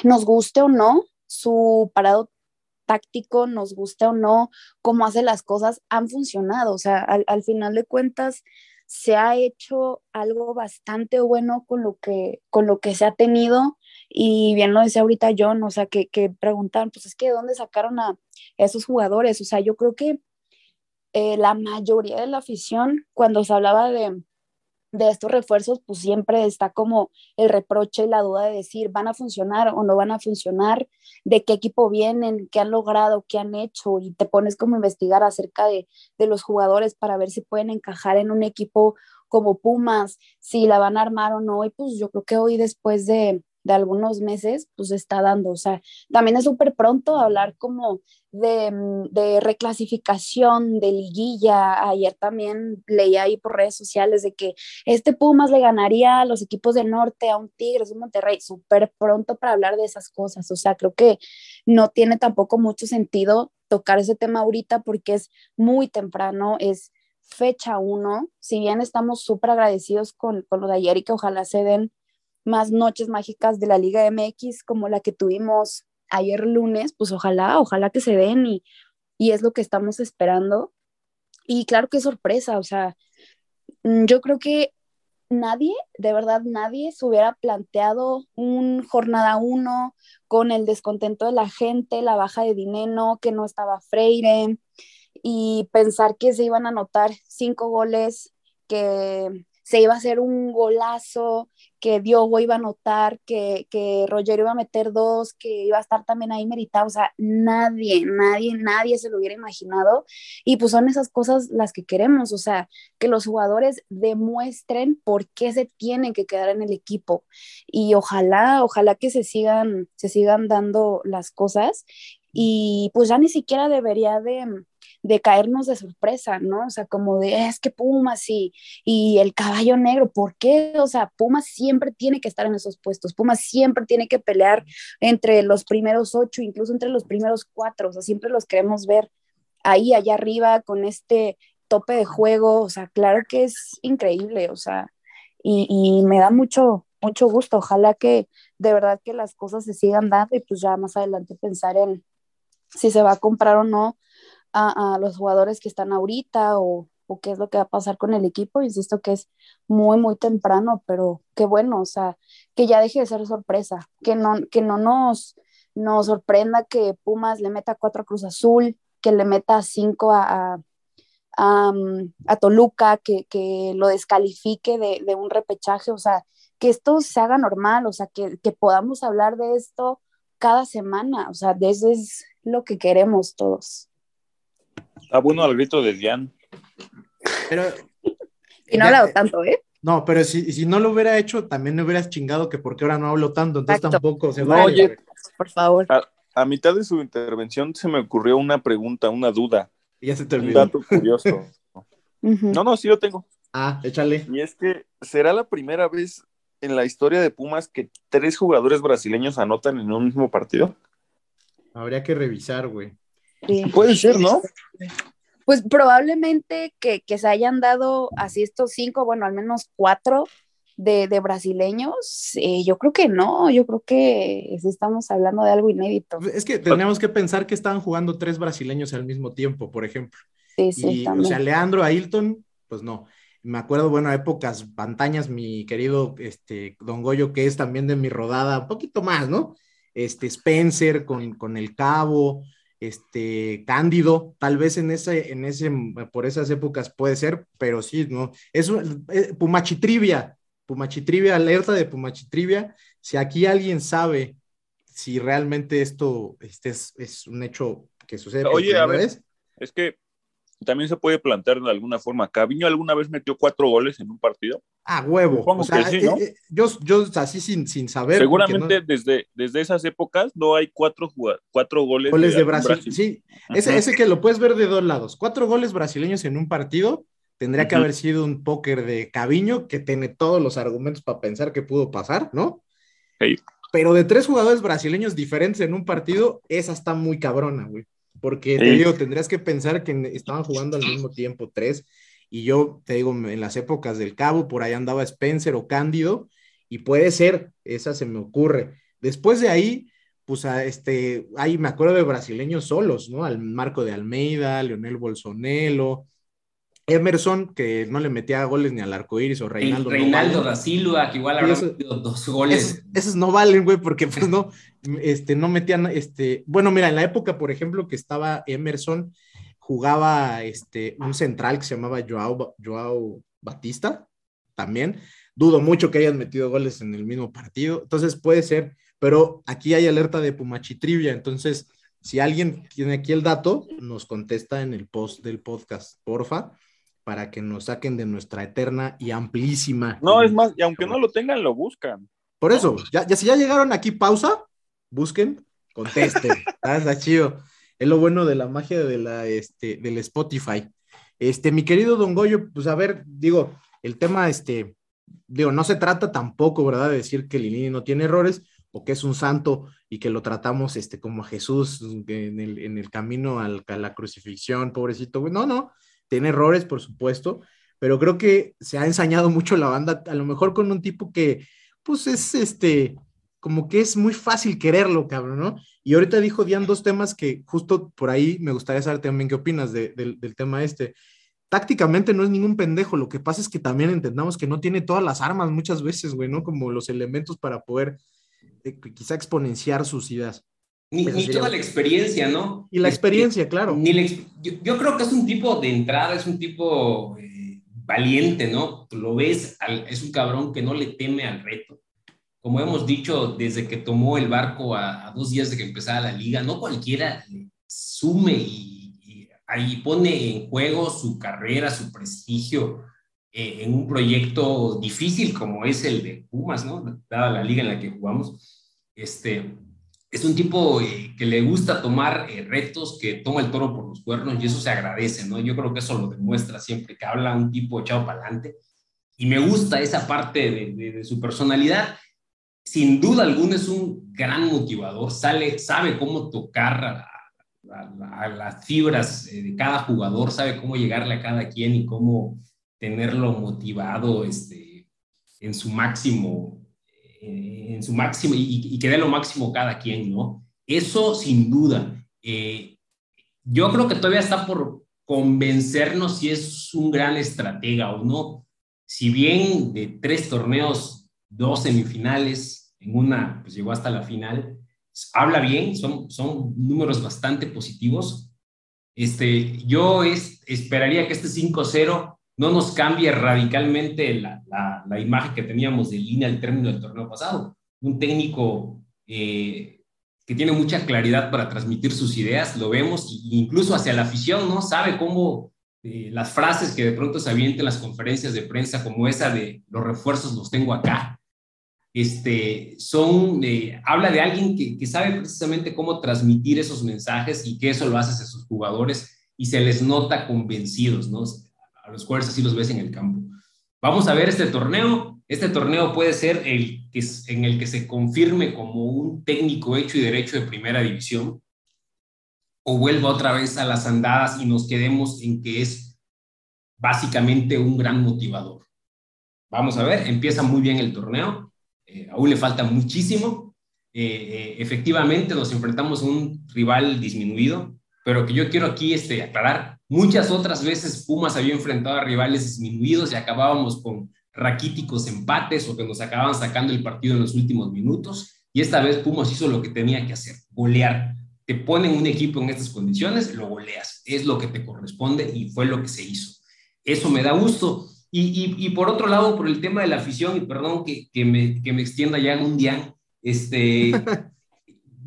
[SPEAKER 4] nos guste o no su parado táctico, nos guste o no, cómo hace las cosas, han funcionado, o sea, al, al final de cuentas, se ha hecho algo bastante bueno con lo que, con lo que se ha tenido y bien lo decía ahorita John, o sea, que, que preguntan, pues es que ¿de dónde sacaron a esos jugadores? O sea, yo creo que eh, la mayoría de la afición, cuando se hablaba de, de estos refuerzos, pues siempre está como el reproche y la duda de decir, ¿van a funcionar o no van a funcionar? ¿De qué equipo vienen? ¿Qué han logrado? ¿Qué han hecho? Y te pones como a investigar acerca de, de los jugadores para ver si pueden encajar en un equipo como Pumas, si la van a armar o no. Y pues yo creo que hoy después de, de algunos meses, pues está dando. O sea, también es súper pronto hablar como de, mm, de, reclasificación, de liguilla. Ayer también leía ahí por redes sociales de que este Pumas le ganaría a los equipos del norte, a un Tigres, un Monterrey, súper pronto para hablar de esas cosas. O sea, creo que no tiene tampoco mucho sentido tocar ese tema ahorita porque es muy temprano, es fecha uno, si bien estamos súper agradecidos con, con lo de ayer y que ojalá se den más noches mágicas de la Liga MX como la que tuvimos ayer lunes, pues ojalá, ojalá que se den y, y es lo que estamos esperando. Y claro que sorpresa, o sea, mm, yo creo que nadie, de verdad nadie se hubiera planteado un jornada uno con el descontento de la gente, la baja de dinero, que no estaba Freire y pensar que se iban a anotar cinco goles, que se iba a hacer un golazo, que Diogo iba a anotar, que, que Roger iba a meter dos, que iba a estar también ahí meritado, o sea, nadie, nadie, nadie se lo hubiera imaginado. Y pues son esas cosas las que queremos, o sea, que los jugadores demuestren por qué se tienen que quedar en el equipo. Y ojalá, ojalá que se sigan, se sigan dando las cosas. Y pues ya ni siquiera debería de, de caernos de sorpresa, ¿no? O sea, como de, es que Pumas y, y el caballo negro, ¿por qué? O sea, Pumas siempre tiene que estar en esos puestos, Pumas siempre tiene que pelear entre los primeros ocho, incluso entre los primeros cuatro, o sea, siempre los queremos ver ahí, allá arriba, con este tope de juego, o sea, claro que es increíble, o sea, y, y me da mucho, mucho gusto, ojalá que de verdad que las cosas se sigan dando y pues ya más adelante pensar en si se va a comprar o no a, a los jugadores que están ahorita o, o, qué es lo que va a pasar con el equipo. Insisto que es muy, muy temprano, pero qué bueno, o sea, que ya deje de ser sorpresa, que no, que no nos, nos sorprenda que Pumas le meta cuatro a Cruz Azul, que le meta cinco a, a, a, a Toluca, que, que, lo descalifique de, de, un repechaje, o sea, que esto se haga normal, o sea, que, que podamos hablar de esto cada semana, o sea, de eso es lo que queremos todos.
[SPEAKER 6] Está bueno al grito de Diane.
[SPEAKER 3] Pero.
[SPEAKER 4] Y no ha hablado tanto, ¿eh?
[SPEAKER 3] No, pero si, si no lo hubiera hecho, también me hubieras chingado que porque ahora no hablo tanto, entonces
[SPEAKER 4] Exacto.
[SPEAKER 3] tampoco se
[SPEAKER 6] No,
[SPEAKER 3] vale.
[SPEAKER 6] oye,
[SPEAKER 4] Por favor.
[SPEAKER 6] a, a mitad de su intervención se me ocurrió una pregunta, una duda,
[SPEAKER 3] Y ya se te
[SPEAKER 6] un dato curioso. No, no, sí lo tengo.
[SPEAKER 3] Ah, échale.
[SPEAKER 6] Y es que será la primera vez en la historia de Pumas que tres jugadores brasileños anotan en un mismo partido.
[SPEAKER 3] Habría que revisar, güey.
[SPEAKER 4] Sí.
[SPEAKER 6] Puede ser, ¿no?
[SPEAKER 4] Pues probablemente que, que se hayan dado así estos cinco, bueno, al menos cuatro, de, de brasileños, eh, yo creo que no, yo creo que estamos hablando de algo inédito.
[SPEAKER 3] Es que tenemos que pensar que estaban jugando tres brasileños al mismo tiempo, por ejemplo.
[SPEAKER 4] Sí, sí,
[SPEAKER 3] Y, o
[SPEAKER 4] también.
[SPEAKER 3] sea, Leandro Ailton, pues no. Me acuerdo, bueno, épocas pantañas, mi querido este, Don Goyo, que es también de mi rodada, un poquito más, ¿no? Este, Spencer con, con el Cabo, este, Cándido, tal vez en ese, en ese, por esas épocas puede ser, pero sí, ¿no? Es un- eh, Pumachitrivia, Pumachitrivia, alerta de Pumachitrivia. Si aquí alguien sabe si realmente esto este es, es un hecho que sucede
[SPEAKER 6] Oye, a ver, Es que también se puede plantear de alguna forma. Caviño alguna vez metió cuatro goles en un partido.
[SPEAKER 3] Ah, huevo.
[SPEAKER 6] Supongo
[SPEAKER 3] O sea,
[SPEAKER 6] que sí, ¿no?
[SPEAKER 3] eh, eh, yo, yo así sin, sin saber.
[SPEAKER 6] Seguramente desde, desde esas épocas no hay cuatro, cuatro goles,
[SPEAKER 3] goles de Brasil. Sí, ese,
[SPEAKER 6] Ajá.
[SPEAKER 3] ese que lo puedes ver de dos lados. Cuatro goles brasileños en un partido tendría que haber sido un póker de Caviño que tiene todos los argumentos para pensar que pudo pasar, ¿no? Pero de tres jugadores brasileños diferentes en un partido, esa está muy cabrona, güey. Porque te
[SPEAKER 6] Sí.
[SPEAKER 3] digo, tendrías que pensar que estaban jugando al mismo tiempo tres. Y yo te digo, en las épocas del Cabo, por ahí andaba Spencer o Cándido, y puede ser, esa se me ocurre. Después de ahí, pues a este, ahí me acuerdo de brasileños solos, ¿no? Al Marco de Almeida, Leonel Bolsonelo, Emerson, que no le metía goles ni al arcoíris, o Reinaldo. no
[SPEAKER 5] Reinaldo
[SPEAKER 3] vale.
[SPEAKER 5] da Silva, que igual habrá
[SPEAKER 3] eso-
[SPEAKER 5] metido dos goles.
[SPEAKER 3] Esos, esos no valen, güey, porque pues no, este, no metían, este, bueno, mira, en la época, por ejemplo, que estaba Emerson, jugaba este, un central que se llamaba Joao, Joao Batista, también. Dudo mucho que hayan metido goles en el mismo partido, entonces puede ser, pero aquí hay alerta de Pumachitrivia, entonces, si alguien tiene aquí el dato, nos contesta en el post del podcast, porfa, para que nos saquen de nuestra eterna y amplísima.
[SPEAKER 6] No, es más, y aunque no lo tengan, lo buscan.
[SPEAKER 3] Por eso, ya, ya si ya llegaron aquí, pausa, busquen, contesten. Ah, Está chido. Es lo bueno de la magia de la, este, del Spotify. Este, mi querido Don Goyo, pues a ver, digo, el tema, este, digo, no se trata tampoco, ¿verdad?, de decir que Lilini no tiene errores o que es un santo y que lo tratamos, este, como a Jesús en el, en el camino al- a la crucifixión, pobrecito. No, no, tiene errores, por supuesto, pero creo que se ha ensañado mucho la banda, a lo mejor con un tipo que, pues es este, como que es muy fácil quererlo, cabrón, ¿no? Y ahorita dijo Dian dos temas que justo por ahí me gustaría saber también qué opinas de- del- del tema este. Tácticamente no es ningún pendejo, lo que pasa es que también entendamos que no tiene todas las armas muchas veces, güey, ¿no? Como los elementos para poder eh, quizá exponenciar sus ideas.
[SPEAKER 5] Ni, ni
[SPEAKER 3] sería
[SPEAKER 5] toda la experiencia, ¿no?
[SPEAKER 3] Y la experiencia, claro.
[SPEAKER 5] Ni la yo, yo creo que es un tipo de entrada, es un tipo eh, valiente, ¿no? Tú lo ves, al- es un cabrón que no le teme al reto. Como hemos dicho, desde que tomó el barco a, a dos días de que empezara la liga, no cualquiera sume y, y ahí pone en juego su carrera, su prestigio eh, en un proyecto difícil como es el de Pumas, ¿no? Dada la liga en la que jugamos. Este, es un tipo eh, que le gusta tomar eh, retos, que toma el toro por los cuernos y eso se agradece, ¿no? Yo creo que eso lo demuestra siempre que habla un tipo echado para adelante y me gusta esa parte de, su personalidad. Sin duda alguna es un gran motivador, sale, sabe cómo tocar a, las fibras eh, de cada jugador, sabe cómo llegarle a cada quien y cómo tenerlo motivado este, en su máximo, en su máximo y, y que dé lo máximo cada quien, ¿no? Eso sin duda. Eh, yo creo que todavía está por convencernos si es un gran estratega o no. Si bien de tres torneos, dos semifinales, en una pues llegó hasta la final, habla bien, son, son números bastante positivos. Este, yo es, esperaría que este 5-0 no nos cambie radicalmente la, imagen que teníamos de línea al término del torneo pasado. Un técnico eh, que tiene mucha claridad para transmitir sus ideas, lo vemos, incluso hacia la afición, ¿no? Sabe cómo eh, las frases que de pronto se avientan en las conferencias de prensa, como esa de los refuerzos los tengo acá, este, son, eh, habla de alguien que, que, sabe precisamente cómo transmitir esos mensajes y que eso lo hace a sus jugadores y se les nota convencidos, ¿no? Los cuales así los ves en el campo. Vamos a ver este torneo. Este torneo puede ser el que, en el que se confirme como un técnico hecho y derecho de primera división o vuelva otra vez a las andadas y nos quedemos en que es básicamente un gran motivador. vamos a ver, empieza muy bien el torneo, eh, aún le falta muchísimo. Eh, efectivamente, nos enfrentamos a un rival disminuido, pero que yo quiero aquí este, aclarar, muchas otras veces Pumas había enfrentado a rivales disminuidos y acabábamos con raquíticos empates o que nos acababan sacando el partido en los últimos minutos. Y esta vez Pumas hizo lo que tenía que hacer, golear. Te ponen un equipo en estas condiciones, lo goleas. Es lo que te corresponde y fue lo que se hizo. Eso me da gusto. Y, por otro lado, por el tema de la afición, y perdón que, que, me, que me, extienda ya en un día, este,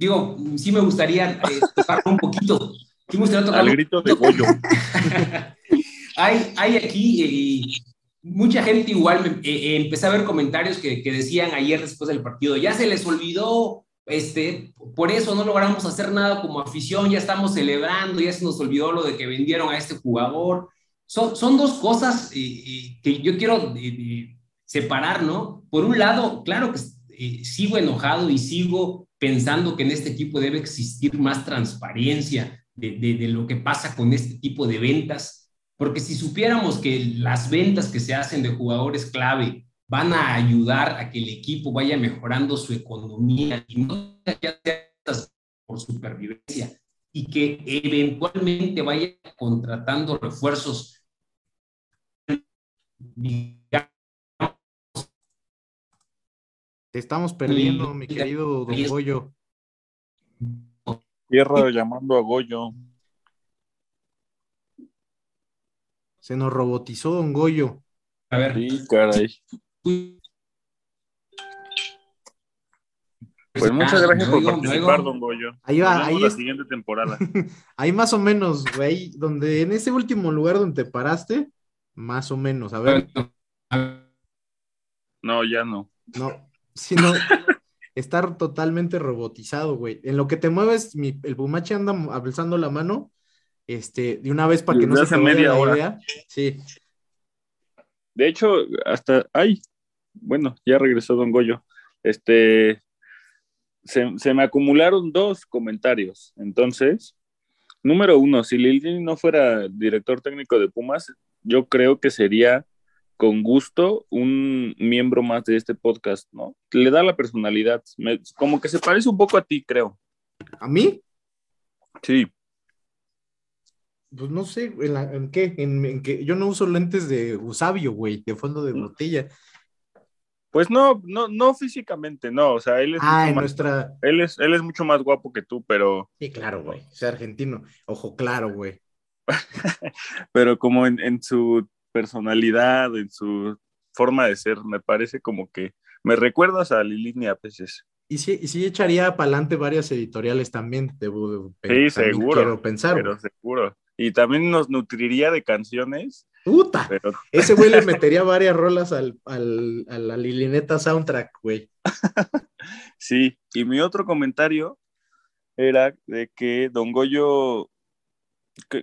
[SPEAKER 5] digo, sí me gustaría eh, un poquito. Sí me gustaría tocar
[SPEAKER 6] Al grito de Goyo.
[SPEAKER 5] hay, hay aquí eh, mucha gente igual, eh, empecé a ver comentarios que, que, decían ayer después del partido, ya se les olvidó, este, por eso no logramos hacer nada como afición, ya estamos celebrando, ya se nos olvidó lo de que vendieron a este jugador. Son, son dos cosas eh, que yo quiero separar, ¿no? Por un lado, claro que sigo enojado y sigo pensando que en este equipo debe existir más transparencia de, de, de lo que pasa con este tipo de ventas porque si supiéramos que las ventas que se hacen de jugadores clave van a ayudar a que el equipo vaya mejorando su economía y no por supervivencia y que eventualmente vaya contratando refuerzos.
[SPEAKER 3] Te estamos perdiendo, mi querido Don Goyo.
[SPEAKER 6] Tierra llamando a Goyo.
[SPEAKER 3] Se nos robotizó Don Goyo.
[SPEAKER 5] A ver.
[SPEAKER 6] Sí, caray. Pues muchas gracias por participar, Don Goyo.
[SPEAKER 3] Ahí va, ahí
[SPEAKER 6] la
[SPEAKER 3] es...
[SPEAKER 6] siguiente temporada.
[SPEAKER 3] ahí más o menos, güey, donde en ese último lugar donde te paraste, más o menos, a ver.
[SPEAKER 6] No, ya no.
[SPEAKER 3] No, sino estar totalmente robotizado, güey. En lo que te mueves, mi, el Pumache anda alzando la mano este, de una vez para que no se
[SPEAKER 6] hace media
[SPEAKER 3] la
[SPEAKER 6] hora.
[SPEAKER 3] idea. Sí.
[SPEAKER 6] De hecho, hasta, ay, bueno, ya regresó Don Goyo. Este, se, se me acumularon dos comentarios. Entonces, número uno, si Lilini no fuera director técnico de Pumas, yo creo que sería con gusto un miembro más de este podcast, ¿no? Le da la personalidad, me- como que se parece un poco a ti, creo.
[SPEAKER 3] ¿A mí?
[SPEAKER 6] Sí,
[SPEAKER 3] Pues no sé, ¿en, la- en qué? En, yo no uso lentes de sabio, güey, de fondo de botella.
[SPEAKER 6] pues no, no, no físicamente, no, o sea, él es,
[SPEAKER 3] Ah,
[SPEAKER 6] mucho más,
[SPEAKER 3] nuestra.
[SPEAKER 6] él es, él es mucho más guapo que tú, pero,
[SPEAKER 3] Sí, claro, güey. O sea, argentino. Ojo claro, güey.
[SPEAKER 6] pero como en, en su personalidad, en su forma de ser, me parece como que me recuerdas a Lilini a veces.
[SPEAKER 3] Y sí, y sí echaría para adelante varias editoriales también, debo de
[SPEAKER 6] Sí, seguro,
[SPEAKER 3] Quiero pensar,
[SPEAKER 6] Pero seguro. Y también nos nutriría de canciones,
[SPEAKER 3] ¡Puta!
[SPEAKER 6] pero
[SPEAKER 3] Ese güey le metería varias rolas al, al, a la Lilineta soundtrack, güey.
[SPEAKER 6] sí. Y mi otro comentario era de que Don Goyo,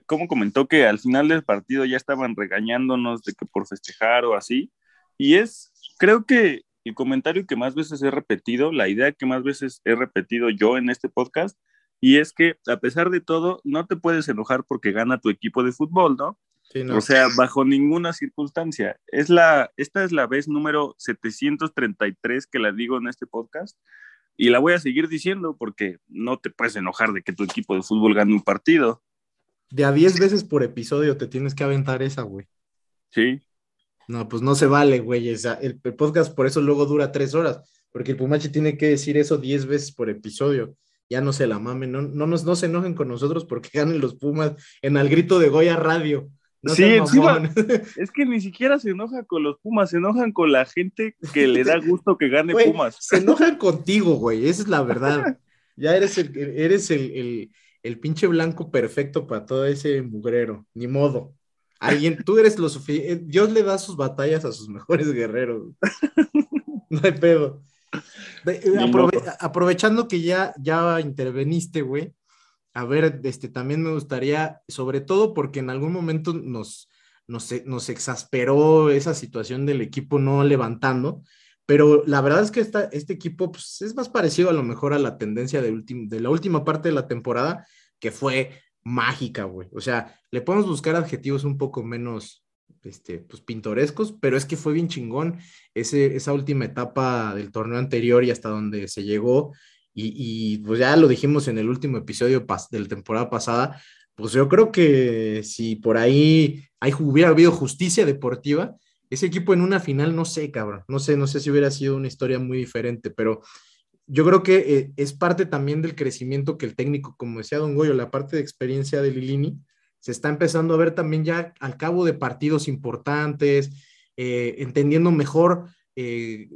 [SPEAKER 6] como comentó que al final del partido ya estaban regañándonos de que por festejar o así. Y es, creo que el comentario que más veces he repetido, la idea que más veces he repetido yo en este podcast, y es que a pesar de todo, no te puedes enojar porque gana tu equipo de fútbol, ¿no?
[SPEAKER 3] Sí, no.
[SPEAKER 6] O sea, bajo ninguna circunstancia. Es la, esta es la vez número 733 que la digo en este podcast y la voy a seguir diciendo porque no te puedes enojar de que tu equipo de fútbol gane un partido.
[SPEAKER 3] De a 10 veces por episodio te tienes que aventar esa, güey.
[SPEAKER 6] Sí,
[SPEAKER 3] No, pues no se vale, güey. O sea, el, el podcast por eso luego dura tres horas, porque el Pumache tiene que decir eso 10 veces por episodio. Ya no se la mamen, no, no, nos, no se enojen con nosotros porque ganen los Pumas en al grito de Goya Radio. No
[SPEAKER 6] Sí, encima- es que ni siquiera se enoja con los Pumas, se enojan con la gente que le da gusto que gane
[SPEAKER 3] Güey,
[SPEAKER 6] Pumas.
[SPEAKER 3] Se enojan contigo, güey. Esa es la verdad. Ya eres el, eres el, el, el pinche blanco perfecto para todo ese mugrero. Ni modo. Alguien, tú eres lo suficiente. Dios le da sus batallas a sus mejores guerreros. No hay pedo. Eh, aprove- aprovechando que ya, ya interveniste, güey. A ver, este, también me gustaría, sobre todo porque en algún momento nos, nos, nos exasperó esa situación del equipo no levantando, pero la verdad es que esta, este equipo pues, es más parecido a lo mejor a la tendencia de, de la última parte de la temporada, que fue mágica, güey. O sea, le podemos buscar adjetivos un poco menos este, pues, pintorescos, pero es que fue bien chingón ese, esa última etapa del torneo anterior y hasta donde se llegó. Y, pues ya lo dijimos en el último episodio de la temporada pasada, pues yo creo que si por ahí hay, hubiera habido justicia deportiva, ese equipo en una final, no sé, cabrón, no sé, no sé si hubiera sido una historia muy diferente, pero yo creo que eh, es parte también del crecimiento que el técnico, como decía Don Goyo, la parte de experiencia de Lilini, se está empezando a ver también ya al cabo de partidos importantes, eh, entendiendo mejor eh,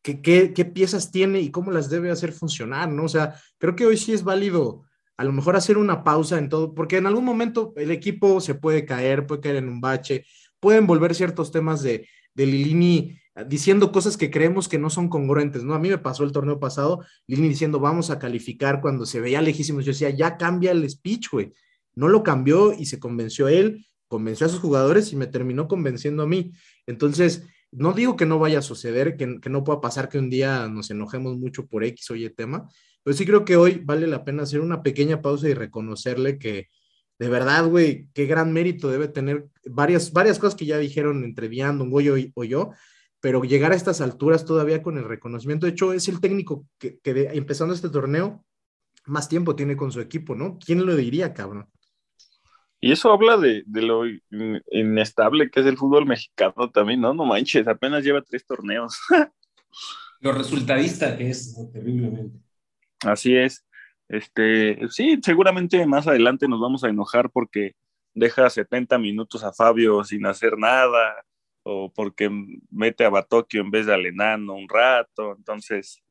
[SPEAKER 3] qué, piezas tiene y cómo las debe hacer funcionar, ¿no? O sea, creo que hoy sí es válido a lo mejor hacer una pausa en todo, porque en algún momento el equipo se puede caer, puede caer en un bache, pueden volver ciertos temas de, de Lilini diciendo cosas que creemos que no son congruentes, ¿no? A mí me pasó el torneo pasado, Lilini diciendo vamos a calificar cuando se veía lejísimos, yo decía, ya cambia el speech, güey, no lo cambió y se convenció él, convenció a sus jugadores y me terminó convenciendo a mí. Entonces, no digo que no vaya a suceder, que, no pueda pasar que un día nos enojemos mucho por X o Y tema, pero sí creo que hoy vale la pena hacer una pequeña pausa y reconocerle que de verdad, güey, qué gran mérito debe tener varias, varias cosas que ya dijeron entre Dian, Don Goyo y, o yo, pero llegar a estas alturas todavía con el reconocimiento. De hecho, es el técnico que, que empezando este torneo más tiempo tiene con su equipo, ¿no? ¿Quién lo diría, cabrón?
[SPEAKER 6] Y eso habla de, lo inestable que es el fútbol mexicano también, ¿no? No manches, apenas lleva tres torneos.
[SPEAKER 5] lo resultadista que es, terriblemente.
[SPEAKER 6] Así es. Este, sí, seguramente más adelante nos vamos a enojar porque deja 70 minutos a Fabio sin hacer nada, o porque mete a Batokio en vez de al enano un rato. Entonces,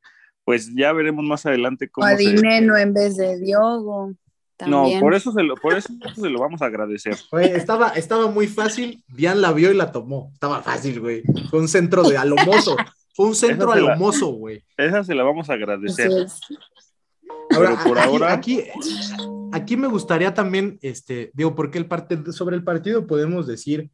[SPEAKER 6] pues ya veremos más adelante
[SPEAKER 4] cómo. O a Dineno en vez de Diogo.
[SPEAKER 6] No, por eso, se lo, por eso se lo vamos a agradecer.
[SPEAKER 3] estaba, estaba muy fácil, Dian la vio y la tomó. Estaba fácil, güey. Fue un centro de alomoso. Fue un centro alomoso, güey.
[SPEAKER 6] Esa se la vamos a agradecer.
[SPEAKER 3] Ahora, por aquí, ahora... Aquí, aquí, me gustaría también, este, digo, porque el partido, sobre el partido podemos decir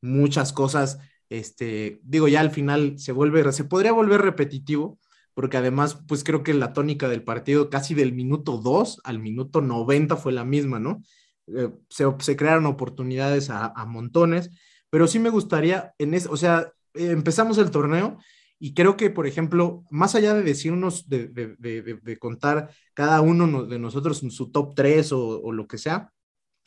[SPEAKER 3] muchas cosas. Este, digo, ya al final se vuelve, se podría volver repetitivo, porque además, pues creo que la tónica del partido casi del minuto 2 al minuto 90 fue la misma, ¿no? Eh, se, crearon oportunidades a, montones, pero sí me gustaría, en o sea, eh, empezamos el torneo y creo que, por ejemplo, más allá de decirnos, de, de, contar cada uno de nosotros su top 3 o, lo que sea,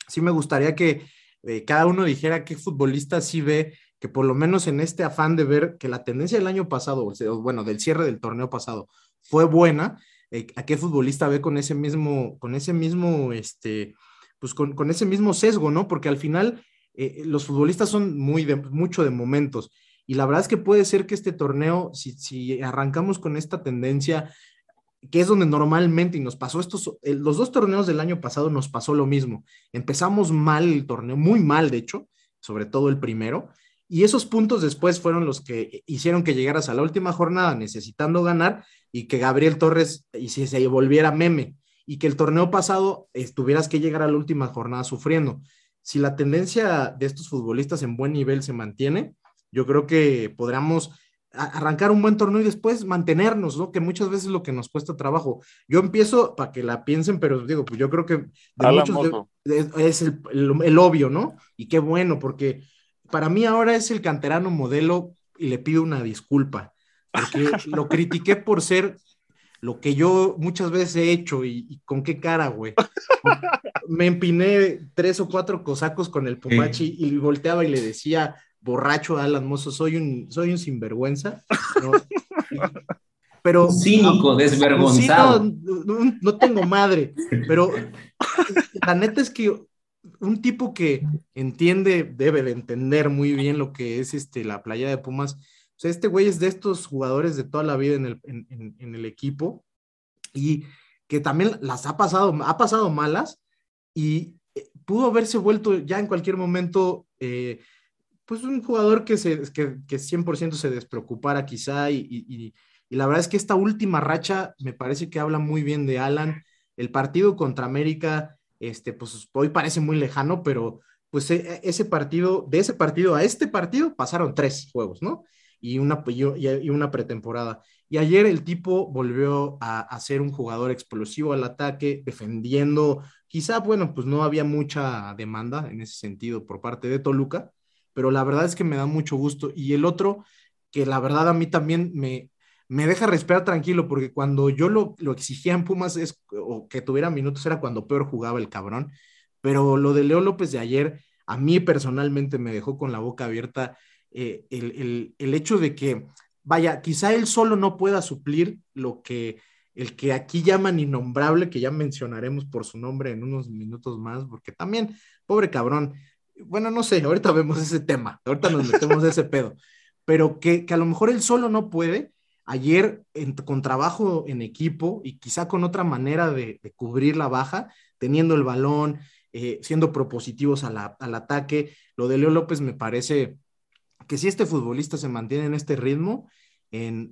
[SPEAKER 3] sí me gustaría que eh, cada uno dijera qué futbolista sí ve que por lo menos en este afán de ver que la tendencia del año pasado, bueno, del cierre del torneo pasado, fue buena, eh, ¿a qué futbolista ve con ese mismo, con ese mismo, este, pues con, con ese mismo sesgo, ¿no? Porque al final eh, los futbolistas son muy de, mucho de momentos. Y la verdad es que puede ser que este torneo, si, arrancamos con esta tendencia, que es donde normalmente, y nos pasó estos, los dos torneos del año pasado nos pasó lo mismo. Empezamos mal el torneo, muy mal, de hecho, sobre todo el primero, y esos puntos después fueron los que hicieron que llegaras a la última jornada necesitando ganar y que Gabriel Torres y si se volviera meme y que el torneo pasado tuvieras que llegar a la última jornada sufriendo. Si la tendencia de estos futbolistas en buen nivel se mantiene, yo creo que podríamos arrancar un buen torneo y después mantenernos, ¿no? Que muchas veces es lo que nos cuesta trabajo. Yo empiezo para que la piensen, pero digo, pues yo creo que es el, el, obvio, ¿no? Y qué bueno, porque para mí ahora es el canterano modelo y le pido una disculpa, porque lo critiqué por ser lo que yo muchas veces he hecho y, con qué cara, güey. Me empiné tres o cuatro cosacos con el Pumachi y volteaba y le decía, borracho Alan Mozo, soy un, soy un sinvergüenza. Pero,
[SPEAKER 5] cínico, desvergonzado.
[SPEAKER 3] no, no, tengo madre, pero la neta es que un tipo que entiende, debe de entender muy bien lo que es este, la playa de Pumas. O sea, este güey es de estos jugadores de toda la vida en el, en, el equipo y que también las ha pasado, ha pasado malas y eh, pudo haberse vuelto ya en cualquier momento, eh, pues un jugador que, se, que, que 100% se despreocupara quizá y, y, la verdad es que esta última racha me parece que habla muy bien de Alan. El partido contra América este, pues hoy parece muy lejano, pero pues e, ese partido, de ese partido a este partido pasaron tres juegos, ¿no? Y una, y una pretemporada. Y ayer el tipo volvió a, ser un jugador explosivo al ataque, defendiendo. Quizá, bueno, pues no había mucha demanda en ese sentido por parte de Toluca, pero la verdad es que me da mucho gusto. Y el otro, que la verdad a mí también me, me deja respirar tranquilo, porque cuando yo lo, lo exigía en Pumas es, o que tuviera minutos era cuando peor jugaba el cabrón, pero lo de Leo López de ayer, a mí personalmente me dejó con la boca abierta eh, el, el hecho de que, vaya, quizá él solo no pueda suplir lo que el que aquí llaman innombrable, que ya mencionaremos por su nombre en unos minutos más, porque también, pobre cabrón, bueno, no sé, ahorita vemos ese tema, ahorita nos metemos ese pedo, pero que, a lo mejor él solo no puede. Ayer, con trabajo en equipo y quizá con otra manera de, cubrir la baja, teniendo el balón, eh, siendo propositivos al ataque, lo de Leo López me parece que si este futbolista se mantiene en este ritmo,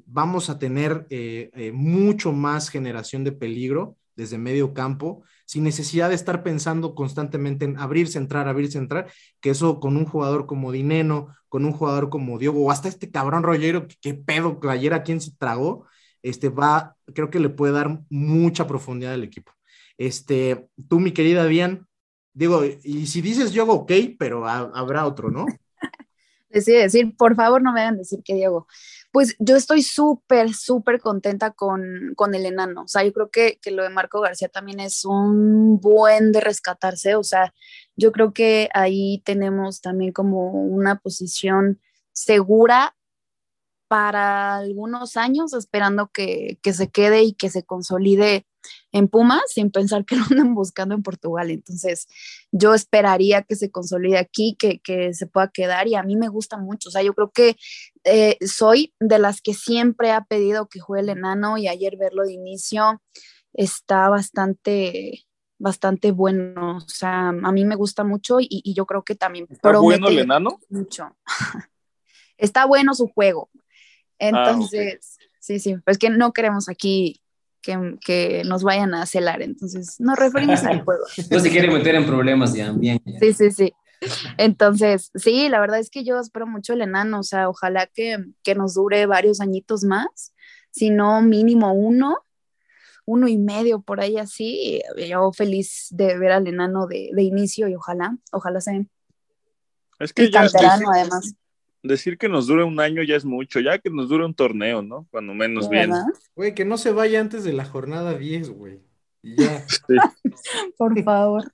[SPEAKER 3] vamos a tener eh, eh, mucho más generación de peligro desde medio campo, sin necesidad de estar pensando constantemente en abrir, centrar, abrir, centrar, que eso con un jugador como Dineno, con un jugador como Diogo, o hasta este cabrón Rollero, que, pedo, que ayer a quien se tragó, este va, creo que le puede dar mucha profundidad al equipo. Este, tú, mi querida Dian, digo, y si dices Diogo, ok, pero habrá otro, ¿no?
[SPEAKER 4] Decide decir, por favor, no me hagan decir que Diego. Pues yo estoy súper, súper contenta con, con, el enano. O sea, yo creo que, que, lo de Marco García también es un buen de rescatarse. O sea, yo creo que ahí tenemos también como una posición segura para algunos años, esperando que, que se quede y que se consolide en Pumas sin pensar que lo andan buscando en Portugal. Entonces, yo esperaría que se consolide aquí, que, que se pueda quedar y a mí me gusta mucho. O sea, yo creo que eh, soy de las que siempre ha pedido que juegue el enano y ayer verlo de inicio está bastante bastante bueno, o sea, a mí me gusta mucho y, yo creo que también
[SPEAKER 6] ¿Está bueno el enano?
[SPEAKER 4] Mucho. está bueno su juego. Ah, Entonces, sí, sí, pues que no queremos aquí que, nos vayan a celar. Entonces, nos referimos al juego.
[SPEAKER 5] No se quiere meter en problemas ya, bien.
[SPEAKER 4] Sí, sí, sí. Entonces, sí, la verdad es que yo espero mucho el enano, o sea, ojalá que, nos dure varios añitos más, si no mínimo uno, uno y medio por ahí así. Yo feliz de ver al enano de, inicio y ojalá, ojalá sea.
[SPEAKER 6] Es que ya, además decir que nos dure un año ya es mucho, ya que nos dure un torneo, ¿no? Cuando menos bien.
[SPEAKER 3] Güey, que no se vaya antes de la jornada 10, güey. ya.
[SPEAKER 4] Por favor.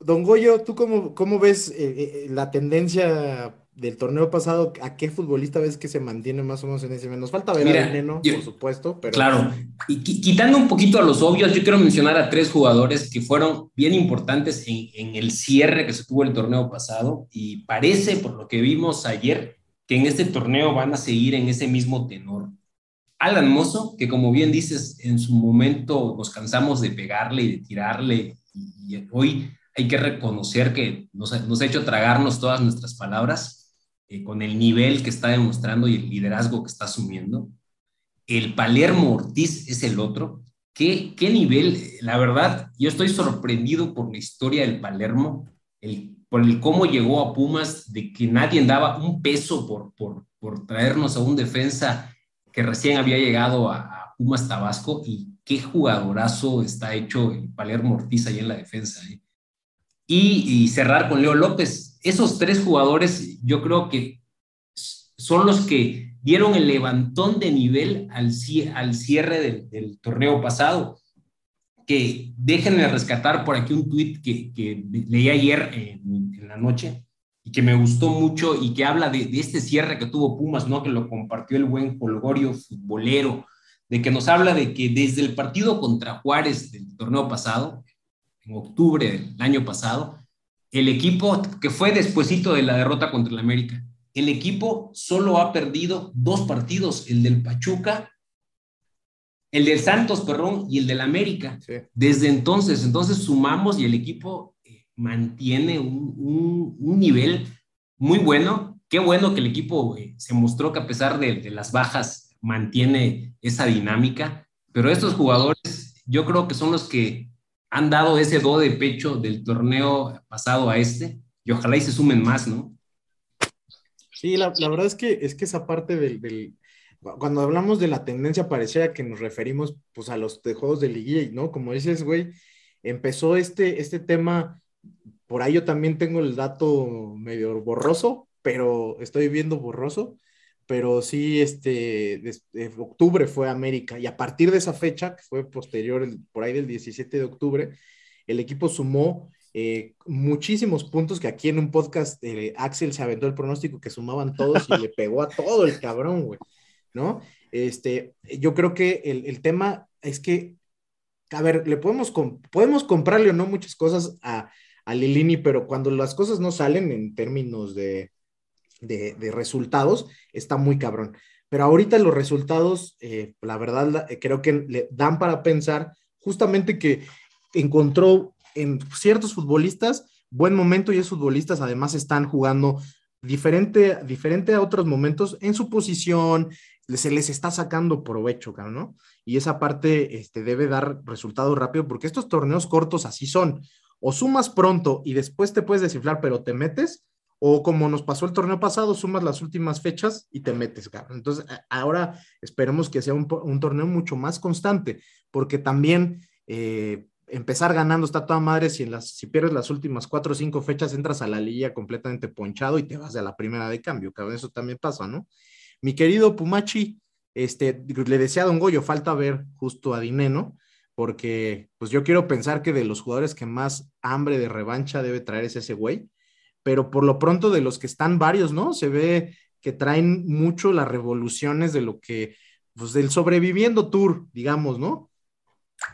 [SPEAKER 3] Don Goyo, ¿tú cómo, cómo ves eh, eh, la tendencia del torneo pasado, ¿a qué futbolista ves que se mantiene más o menos en ese? Nos falta ver a Neno, por supuesto, pero...
[SPEAKER 5] Claro, y quitando un poquito a los obvios, yo quiero mencionar a tres jugadores que fueron bien importantes en, en, el cierre que se tuvo el torneo pasado y parece, por lo que vimos ayer, que en este torneo van a seguir en ese mismo tenor. Alan Mozo, que como bien dices, en su momento nos cansamos de pegarle y de tirarle y, y hoy hay que reconocer que nos, nos ha hecho tragarnos todas nuestras palabras eh, con el nivel que está demostrando y el liderazgo que está asumiendo. El Palermo Ortiz es el otro. ¿Qué, qué nivel? La verdad, yo estoy sorprendido por la historia del Palermo, el, por el cómo llegó a Pumas, de que nadie daba un peso por, por, por traernos a un defensa que recién había llegado a, Pumas Tabasco y qué jugadorazo está hecho el Palermo Ortiz ahí en la defensa. ¿eh? Y, y, cerrar con Leo López, esos tres jugadores yo creo que son los que dieron el levantón de nivel al, cierre del, torneo pasado. Que déjenme rescatar por aquí un tuit que, leí ayer en, la noche y que me gustó mucho y que habla de, este cierre que tuvo Pumas, ¿no? Que lo compartió el buen Colgorio futbolero, de que nos habla de que desde el partido contra Juárez del torneo pasado, en octubre del año pasado, el equipo que fue despuesito de la derrota contra el América, el equipo solo ha perdido dos partidos, el del Pachuca, el del Santos, perdón, y el del América. Desde entonces, entonces sumamos y el equipo eh, mantiene un, nivel muy bueno. Qué bueno que el equipo eh, se mostró que a pesar de, de las bajas mantiene esa dinámica, pero estos jugadores yo creo que son los que han dado ese do de pecho del torneo pasado a este y ojalá y se sumen más, ¿no?
[SPEAKER 3] Sí, la, verdad es que, es que esa parte del, Cuando hablamos de la tendencia, parecía que nos referimos pues a los juegos de liguilla, ¿no? Como dices, güey, empezó este, este tema por ahí yo también tengo el dato medio borroso, pero estoy viendo borroso, pero sí, este, de, octubre fue América y a partir de esa fecha, que fue posterior, por ahí del 17 de octubre, el equipo sumó eh, muchísimos puntos que aquí en un podcast eh, Axel se aventó el pronóstico que sumaban todos y le pegó a todo el cabrón, güey, ¿no? Este, yo creo que el, el, tema es que, a ver, le podemos, podemos comprarle o no muchas cosas a, a Lilini, pero cuando las cosas no salen en términos de, de, resultados, está muy cabrón. Pero ahorita los resultados, eh, la verdad, eh, creo que le dan para pensar justamente que encontró en ciertos futbolistas buen momento y esos futbolistas además están jugando diferente, diferente a otros momentos en su posición, se les está sacando provecho, ¿no? Y esa parte este, debe dar resultado rápido porque estos torneos cortos así son. O sumas pronto y después te puedes desinflar, pero te metes, o como nos pasó el torneo pasado, sumas las últimas fechas y te metes, cabrón. Entonces, ahora esperemos que sea un, torneo mucho más constante, porque también eh, empezar ganando está toda madre si, en las, si pierdes las últimas cuatro o cinco fechas, entras a la liga completamente ponchado y te vas a la primera de cambio, cabrón. Eso también pasa, ¿no? Mi querido Pumachi, este, le decía a Don Goyo, falta ver justo a Dineno, porque pues yo quiero pensar que de los jugadores que más hambre de revancha debe traer es ese güey pero por lo pronto de los que están varios, ¿no? Se ve que traen mucho las revoluciones de lo que, pues del sobreviviendo tour, digamos, ¿no?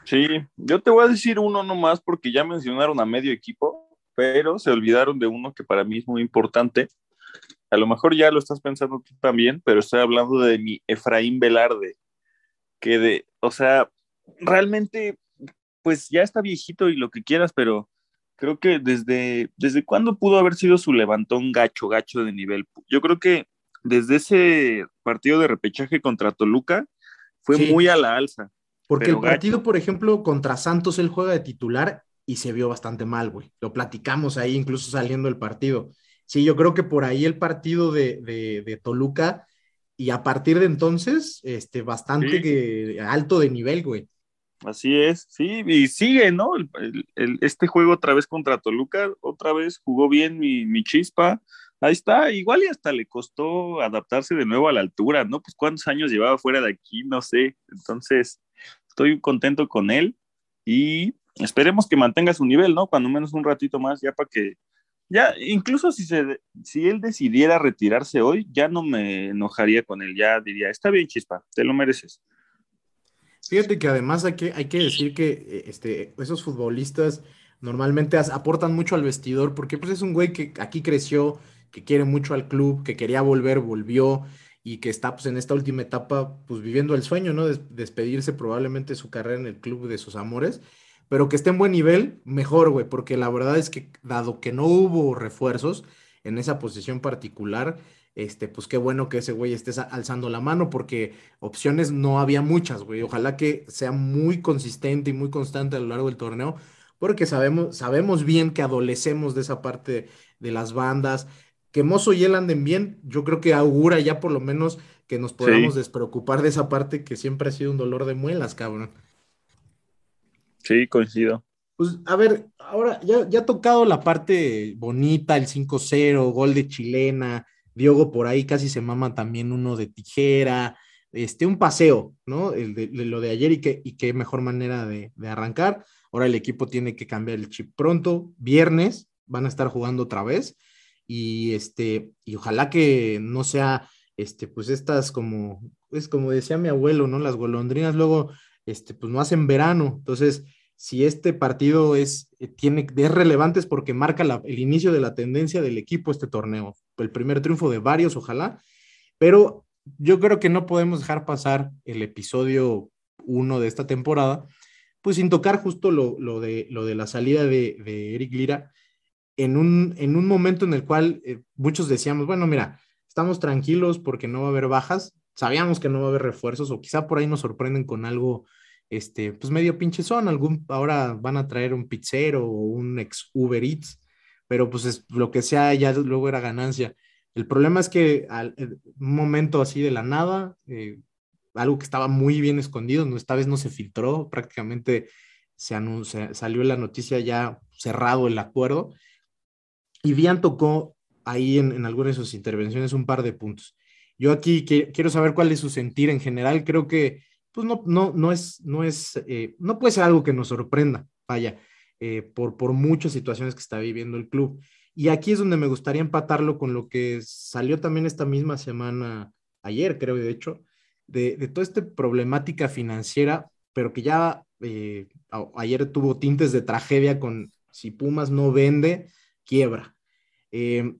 [SPEAKER 6] Sí, yo te voy a decir uno nomás porque ya mencionaron a medio equipo, pero se olvidaron de uno que para mí es muy importante. A lo mejor ya lo estás pensando tú también, pero estoy hablando de mi Efraín Velarde, que de, o sea, realmente, pues ya está viejito y lo que quieras, pero creo que desde, desde cuándo pudo haber sido su levantón gacho, gacho de nivel. Yo creo que desde ese partido de repechaje contra Toluca fue muy a la alza.
[SPEAKER 3] Porque el partido, por ejemplo, contra Santos, él juega de titular y se vio bastante mal, güey. Lo platicamos ahí, incluso saliendo del partido. Sí, yo creo que por ahí el partido de, de, Toluca y a partir de entonces, este, bastante alto de nivel, güey.
[SPEAKER 6] Así es, sí, y sigue, ¿no? este juego otra vez contra Toluca, otra vez jugó bien mi, chispa, ahí está, igual y hasta le costó adaptarse de nuevo a la altura, ¿no? Pues cuántos años llevaba fuera de aquí, no sé, entonces estoy contento con él y esperemos que mantenga su nivel, ¿no? Cuando menos un ratito más, ya para que, ya, incluso si, se, si él decidiera retirarse hoy, ya no me enojaría con él, ya diría, está bien, chispa, te lo mereces.
[SPEAKER 3] Fíjate que además hay que, hay que decir que eh, este, esos futbolistas normalmente aportan mucho al vestidor porque pues es un güey que aquí creció, que quiere mucho al club, que quería volver, volvió y que está pues en esta última etapa pues viviendo el sueño, ¿no? De despedirse probablemente su carrera en el club de sus amores, pero que esté en buen nivel, mejor, güey, porque la verdad es que dado que no hubo refuerzos en esa posición particular, este, pues qué bueno que ese güey esté alzando la mano porque opciones no había muchas, güey. Ojalá que sea muy consistente y muy constante a lo largo del torneo, porque sabemos, sabemos bien que adolecemos de esa parte de las bandas. Que Mozo y él anden bien, yo creo que augura ya por lo menos que nos podamos despreocupar de esa parte que siempre ha sido un dolor de muelas, cabrón.
[SPEAKER 6] Sí, coincido.
[SPEAKER 3] Pues a ver, ahora ya, ya ha tocado la parte bonita, el 5-0, gol de chilena, Diogo por ahí casi se mama también uno de tijera, este, un paseo, ¿no? El de, lo de ayer y, que, y qué mejor manera de, arrancar. Ahora el equipo tiene que cambiar el chip pronto, viernes van a estar jugando otra vez y este, y ojalá que no sea, este, pues estas como, es como decía mi abuelo, ¿no? Las golondrinas luego, este, pues no hacen verano, entonces si este partido es, eh, tiene, es relevante es porque marca el inicio de la tendencia del equipo este torneo. El primer triunfo de varios, ojalá. Pero yo creo que no podemos dejar pasar el episodio 1 de esta temporada, pues sin tocar justo lo, de, lo de la salida de, Eric Lira en un, en un momento en el cual eh, muchos decíamos, bueno, mira, estamos tranquilos porque no va a haber bajas, sabíamos que no va a haber refuerzos o quizá por ahí nos sorprenden con algo este, pues medio pinche son, algún, ahora van a traer un pizzero o un ex Uber Eats, pero pues es, lo que sea ya luego era ganancia. El problema es que al, un momento así de la nada, eh, algo que estaba muy bien escondido, no, esta vez no se filtró, prácticamente se, salió la noticia ya cerrado el acuerdo, Y Dian tocó ahí en, en algunas de sus intervenciones un par de puntos. Yo aquí quiero saber cuál es su sentir en general. Creo que pues no, no, no es, no es, eh, no puede ser algo que nos sorprenda, vaya, eh, por, por muchas situaciones que está viviendo el club. Y aquí es donde me gustaría empatarlo con lo que salió también esta misma semana, ayer creo, de hecho, de, de toda esta problemática financiera, pero que ya eh, ayer tuvo tintes de tragedia con si Pumas no vende, quiebra. Eh,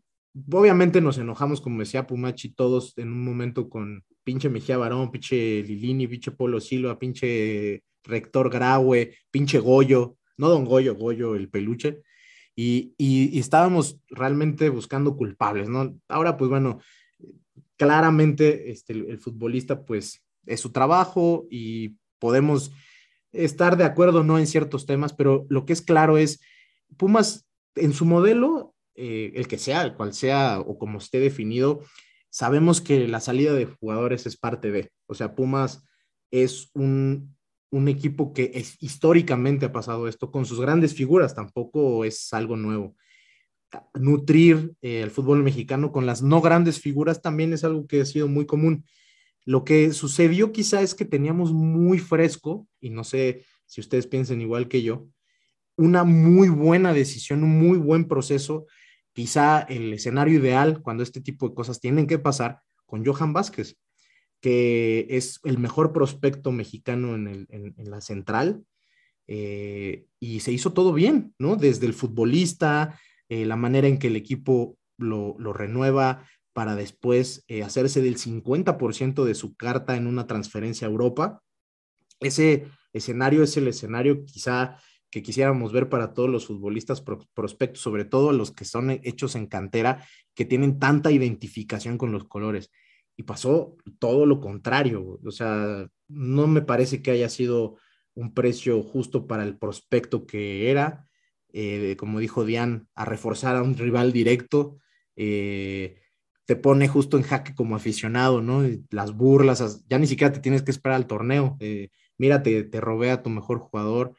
[SPEAKER 3] obviamente nos enojamos, como decía Pumachi, todos en un momento con pinche Mejía Barón, pinche Lilini, pinche Polo Silva, pinche Rector Graue, pinche Goyo, no Don Goyo, Goyo el peluche, y, y, estábamos realmente buscando culpables, ¿no? Ahora, pues bueno, claramente este, el, futbolista, pues es su trabajo y podemos estar de acuerdo no en ciertos temas, pero lo que es claro es, Pumas en su modelo, eh, el que sea, el cual sea o como esté definido, sabemos que la salida de jugadores es parte de, o sea, Pumas es un, un equipo que es, históricamente ha pasado esto con sus grandes figuras, tampoco es algo nuevo. Nutrir eh, el fútbol mexicano con las no grandes figuras también es algo que ha sido muy común. Lo que sucedió quizá es que teníamos muy fresco, y no sé si ustedes piensen igual que yo, una muy buena decisión, un muy buen proceso, quizá el escenario ideal cuando este tipo de cosas tienen que pasar con Johan Vázquez que es el mejor prospecto mexicano en, la central, eh, y se hizo todo bien, ¿no? Desde el futbolista, eh, la manera en que el equipo lo, renueva para después eh, hacerse del 50% de su carta en una transferencia a Europa. Ese escenario es el escenario quizá que quisiéramos ver para todos los futbolistas prospectos, sobre todo los que son hechos en cantera, que tienen tanta identificación con los colores y pasó todo lo contrario. O sea, no me parece que haya sido un precio justo para el prospecto que era. Eh, como dijo Diane, a reforzar a un rival directo, eh, te pone justo en jaque como aficionado, ¿no? Las burlas, ya ni siquiera te tienes que esperar al torneo. Eh, mira, te, robé a tu mejor jugador.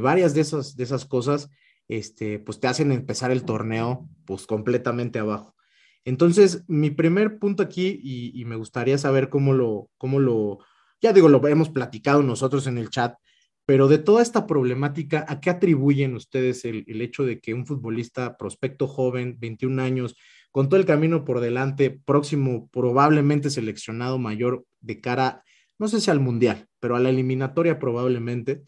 [SPEAKER 3] varias de esas, de esas cosas, este, pues te hacen empezar el torneo, pues completamente abajo. Entonces, mi primer punto aquí, y, me gustaría saber cómo lo, cómo lo, ya digo, lo hemos platicado nosotros en el chat, pero de toda esta problemática, ¿a qué atribuyen ustedes el, hecho de que un futbolista prospecto joven, 21 años, con todo el camino por delante, próximo, probablemente seleccionado mayor de cara, no sé si al Mundial, pero a la eliminatoria probablemente,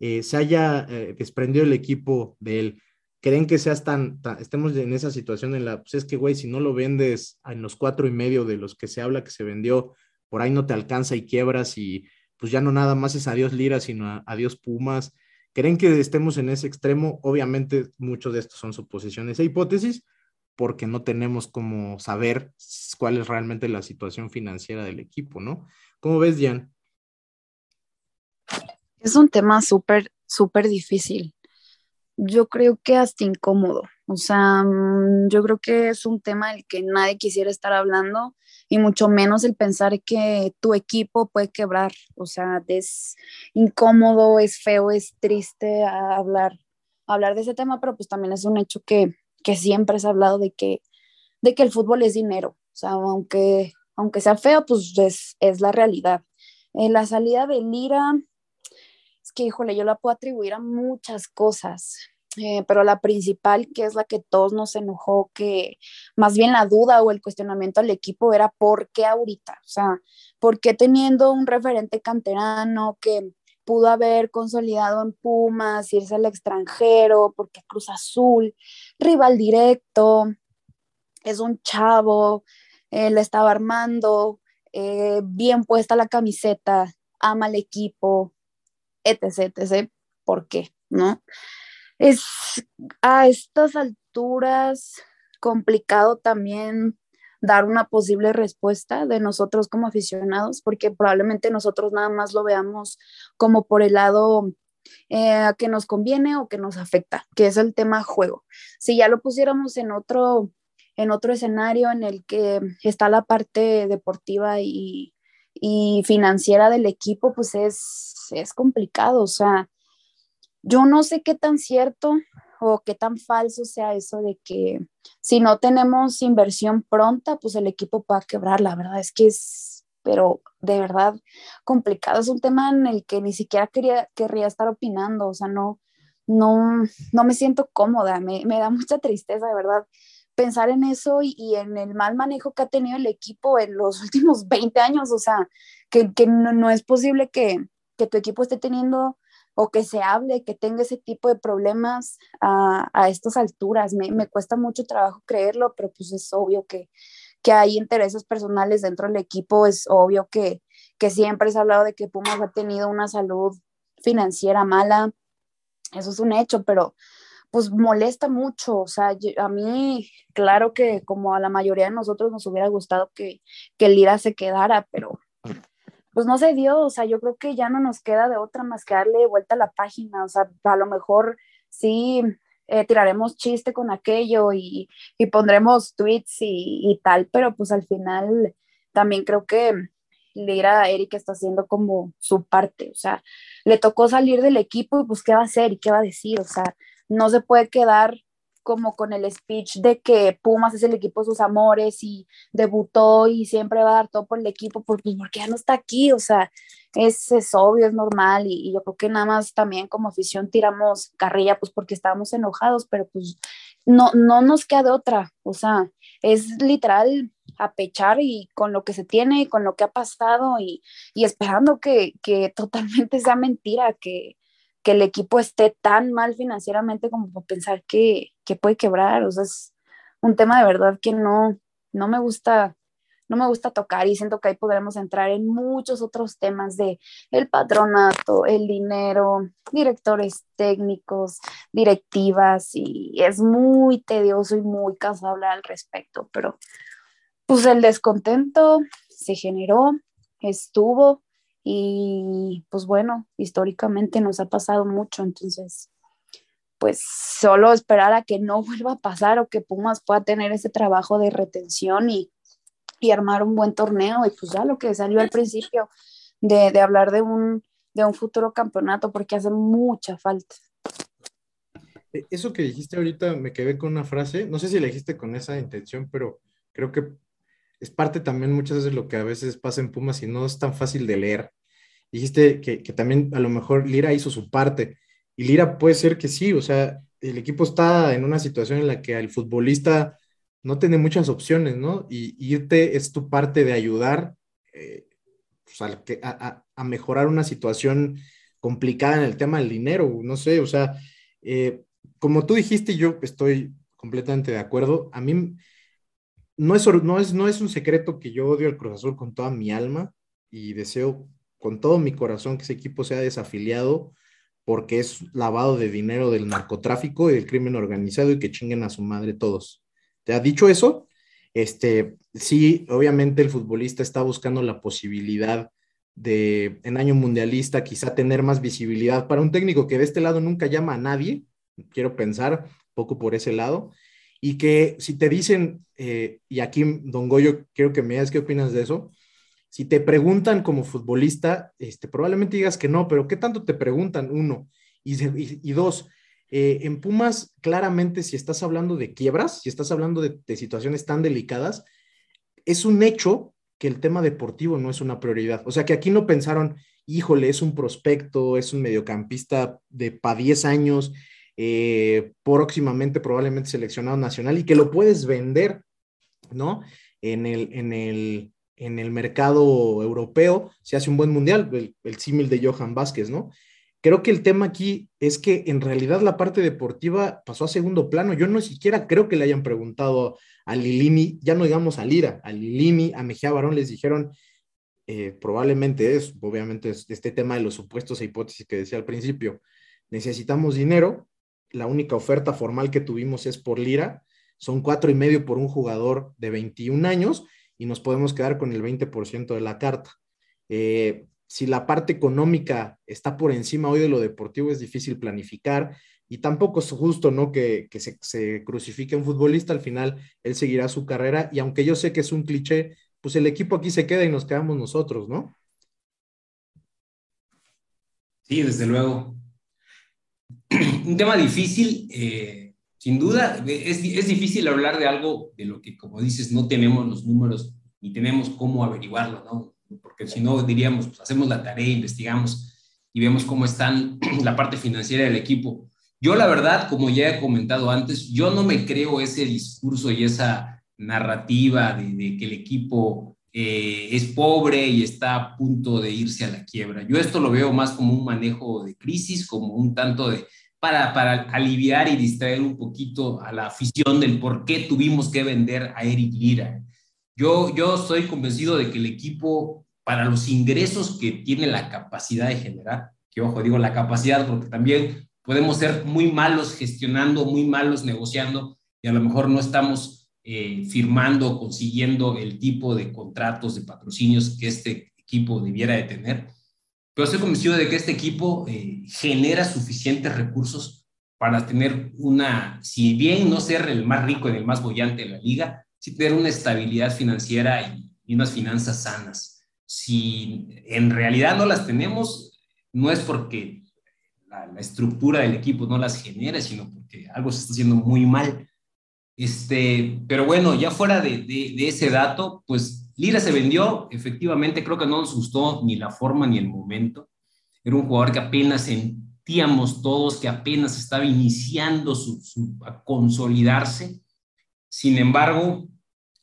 [SPEAKER 3] eh, se haya eh, desprendido el equipo de él? Creen que seas tan, estemos en esa situación en la, pues es que, güey, si no lo vendes en los cuatro y medio de los que se habla que se vendió, por ahí no te alcanza y quiebras y pues ya no nada más es adiós Lira, sino adiós Pumas. ¿Creen que estemos en ese extremo? Obviamente muchos de estos son suposiciones e hipótesis, porque no tenemos como saber cuál es realmente la situación financiera del equipo, ¿no? ¿Cómo ves, Jan?
[SPEAKER 4] Es un tema súper, súper difícil yo creo que hasta incómodo. O sea, mm, yo creo que es un tema del que nadie quisiera estar hablando y mucho menos el pensar que tu equipo puede quebrar. O sea, es incómodo, es feo, es triste hablar, hablar de ese tema, pero pues también es un hecho que, que siempre se ha hablado de que, de que el fútbol es dinero. O sea, aunque, aunque sea feo, pues es, es la realidad. Eh, la salida de Lira, que, híjole, yo la puedo atribuir a muchas cosas, eh, pero la principal, que es la que todos nos enojó, que más bien la duda o el cuestionamiento al equipo era por qué ahorita, o sea, por qué teniendo un referente canterano que pudo haber consolidado en Pumas, irse al extranjero, porque Cruz Azul, rival directo, es un chavo, él estaba armando, eh, bien puesta la camiseta, ama al equipo, etc., ¿por qué? ¿No? Es a estas alturas complicado también dar una posible respuesta de nosotros como aficionados, porque probablemente nosotros nada más lo veamos como por el lado eh, que nos conviene o que nos afecta, que es el tema juego. Si ya lo pusiéramos en otro, en otro escenario en el que está la parte deportiva y, y financiera del equipo, pues es, es complicado. O sea, yo no sé qué tan cierto o qué tan falso sea eso de que si no tenemos inversión pronta, pues el equipo pueda quebrar. La verdad es que es, pero de verdad complicado. Es un tema en el que ni siquiera quería, querría estar opinando, o sea, no, no, no me siento cómoda, me, me da mucha tristeza, de verdad pensar en eso y, en el mal manejo que ha tenido el equipo en los últimos 20 años, o sea, que, no, es posible que, tu equipo esté teniendo o que se hable, que tenga ese tipo de problemas a, estas alturas. Me, cuesta mucho trabajo creerlo, pero pues es obvio que, que hay intereses personales dentro del equipo, es obvio que, que siempre se ha hablado de que Pumas ha tenido una salud financiera mala, eso es un hecho, pero pues molesta mucho, o sea, a mí, claro que como a la mayoría de nosotros nos hubiera gustado que, que Lira se quedara, pero pues no se dio, o sea, yo creo que ya no nos queda de otra más que darle vuelta a la página, o sea, a lo mejor sí eh, tiraremos chiste con aquello y, y pondremos tweets y, y, tal, pero pues al final también creo que Lira Eric está haciendo como su parte, o sea, le tocó salir del equipo y pues qué va a hacer y qué va a decir, o sea, no se puede quedar como con el speech de que Pumas es el equipo de sus amores y debutó y siempre va a dar todo por el equipo porque, porque ya no está aquí, o sea, es, es obvio, es normal y, y, yo creo que nada más también como afición tiramos carrilla pues porque estábamos enojados, pero pues no, no nos queda de otra, o sea, es literal a pechar y con lo que se tiene, con lo que ha pasado y, y esperando que, que totalmente sea mentira, que, que el equipo esté tan mal financieramente como pensar que, que, puede quebrar. O sea, es un tema de verdad que no, no me gusta no me gusta tocar y siento que ahí podremos entrar en muchos otros temas de el patronato, el dinero, directores técnicos, directivas y es muy tedioso y muy cansado hablar al respecto, pero pues el descontento se generó, estuvo, y pues bueno, históricamente nos ha pasado mucho, entonces pues solo esperar a que no vuelva a pasar o que Pumas pueda tener ese trabajo de retención y, y armar un buen torneo y pues ya lo que salió al principio de, de hablar de un, de un futuro campeonato porque hace mucha falta.
[SPEAKER 3] E, eso que dijiste ahorita me quedé con una frase, no sé si la dijiste con esa intención, pero creo que es parte también muchas veces lo que a veces pasa en Pumas y no es tan fácil de leer. Dijiste que, que también a lo mejor Lira hizo su parte y Lira puede ser que sí, o sea, el equipo está en una situación en la que el futbolista no tiene muchas opciones, ¿no? Y irte es tu parte de ayudar eh, pues a, mejorar una situación complicada en el tema del dinero, no sé, o sea, eh, como tú dijiste, yo estoy completamente de acuerdo. A mí no es, no, es, no es un secreto que yo odio al Cruz Azul con toda mi alma y deseo con todo mi corazón que ese equipo sea desafiliado porque es lavado de dinero del narcotráfico y del crimen organizado y que chinguen a su madre todos. ¿Te ha dicho eso? Este, sí, obviamente el futbolista está buscando la posibilidad de, en año mundialista, quizá tener más visibilidad para un técnico que de este lado nunca llama a nadie, quiero pensar poco por ese lado, y que si te dicen, eh, y aquí, don Goyo, quiero que me digas qué opinas de eso, si te preguntan como futbolista, este, probablemente digas que no, pero ¿qué tanto te preguntan? Uno. Y, dos, eh, en Pumas, claramente, si estás hablando de quiebras, si estás hablando de, de situaciones tan delicadas, es un hecho que el tema deportivo no es una prioridad. O sea, que aquí no pensaron, híjole, es un prospecto, es un mediocampista de para 10 años, eh, próximamente probablemente seleccionado nacional y que lo puedes vender, ¿no? En el, en el, en el mercado europeo, se hace un buen mundial, el, el símil de Johan Vázquez, ¿no? Creo que el tema aquí es que en realidad la parte deportiva pasó a segundo plano. Yo no siquiera creo que le hayan preguntado a Lilini, ya no digamos a Lira, a Lilini, a Mejía Barón, les dijeron, eh, probablemente es, obviamente, es este tema de los supuestos e hipótesis que decía al principio, necesitamos dinero, la única oferta formal que tuvimos es por Lira, son cuatro y medio por un jugador de 21 años y nos podemos quedar con el 20% de la carta. Eh, si la parte económica está por encima hoy de lo deportivo, es difícil planificar y tampoco es justo, ¿no? Que, se, crucifique un futbolista, al final él seguirá su carrera y aunque yo sé que es un cliché, pues el equipo aquí se queda y nos quedamos nosotros, ¿no?
[SPEAKER 5] Sí, desde luego. un tema difícil, eh, sin duda. Es, es, difícil hablar de algo de lo que, como dices, no tenemos los números ni tenemos cómo averiguarlo, ¿no? Porque si no, diríamos, pues hacemos la tarea, investigamos y vemos cómo están la parte financiera del equipo. Yo, la verdad, como ya he comentado antes, yo no me creo ese discurso y esa narrativa de, que el equipo eh, es pobre y está a punto de irse a la quiebra. Yo esto lo veo más como un manejo de crisis, como un tanto de para, para aliviar y distraer un poquito a la afición del por qué tuvimos que vender a Eric Lira. Yo, yo estoy convencido de que el equipo, para los ingresos que tiene la capacidad de generar, que ojo, digo la capacidad porque también podemos ser muy malos gestionando, muy malos negociando y a lo mejor no estamos eh, firmando, consiguiendo el tipo de contratos, de patrocinios que este equipo debiera de tener. Pero estoy convencido de que este equipo eh, genera suficientes recursos para tener una, si bien no ser el más rico y el más bollante de la liga, sí tener una estabilidad financiera y, unas finanzas sanas. Si en realidad no las tenemos, no es porque la, estructura del equipo no las genere, sino porque algo se está haciendo muy mal. Este, pero bueno, ya fuera de, de ese dato, pues Lira se vendió, efectivamente, creo que no nos gustó ni la forma ni el momento. Era un jugador que apenas sentíamos todos que apenas estaba iniciando su, a consolidarse. Sin embargo,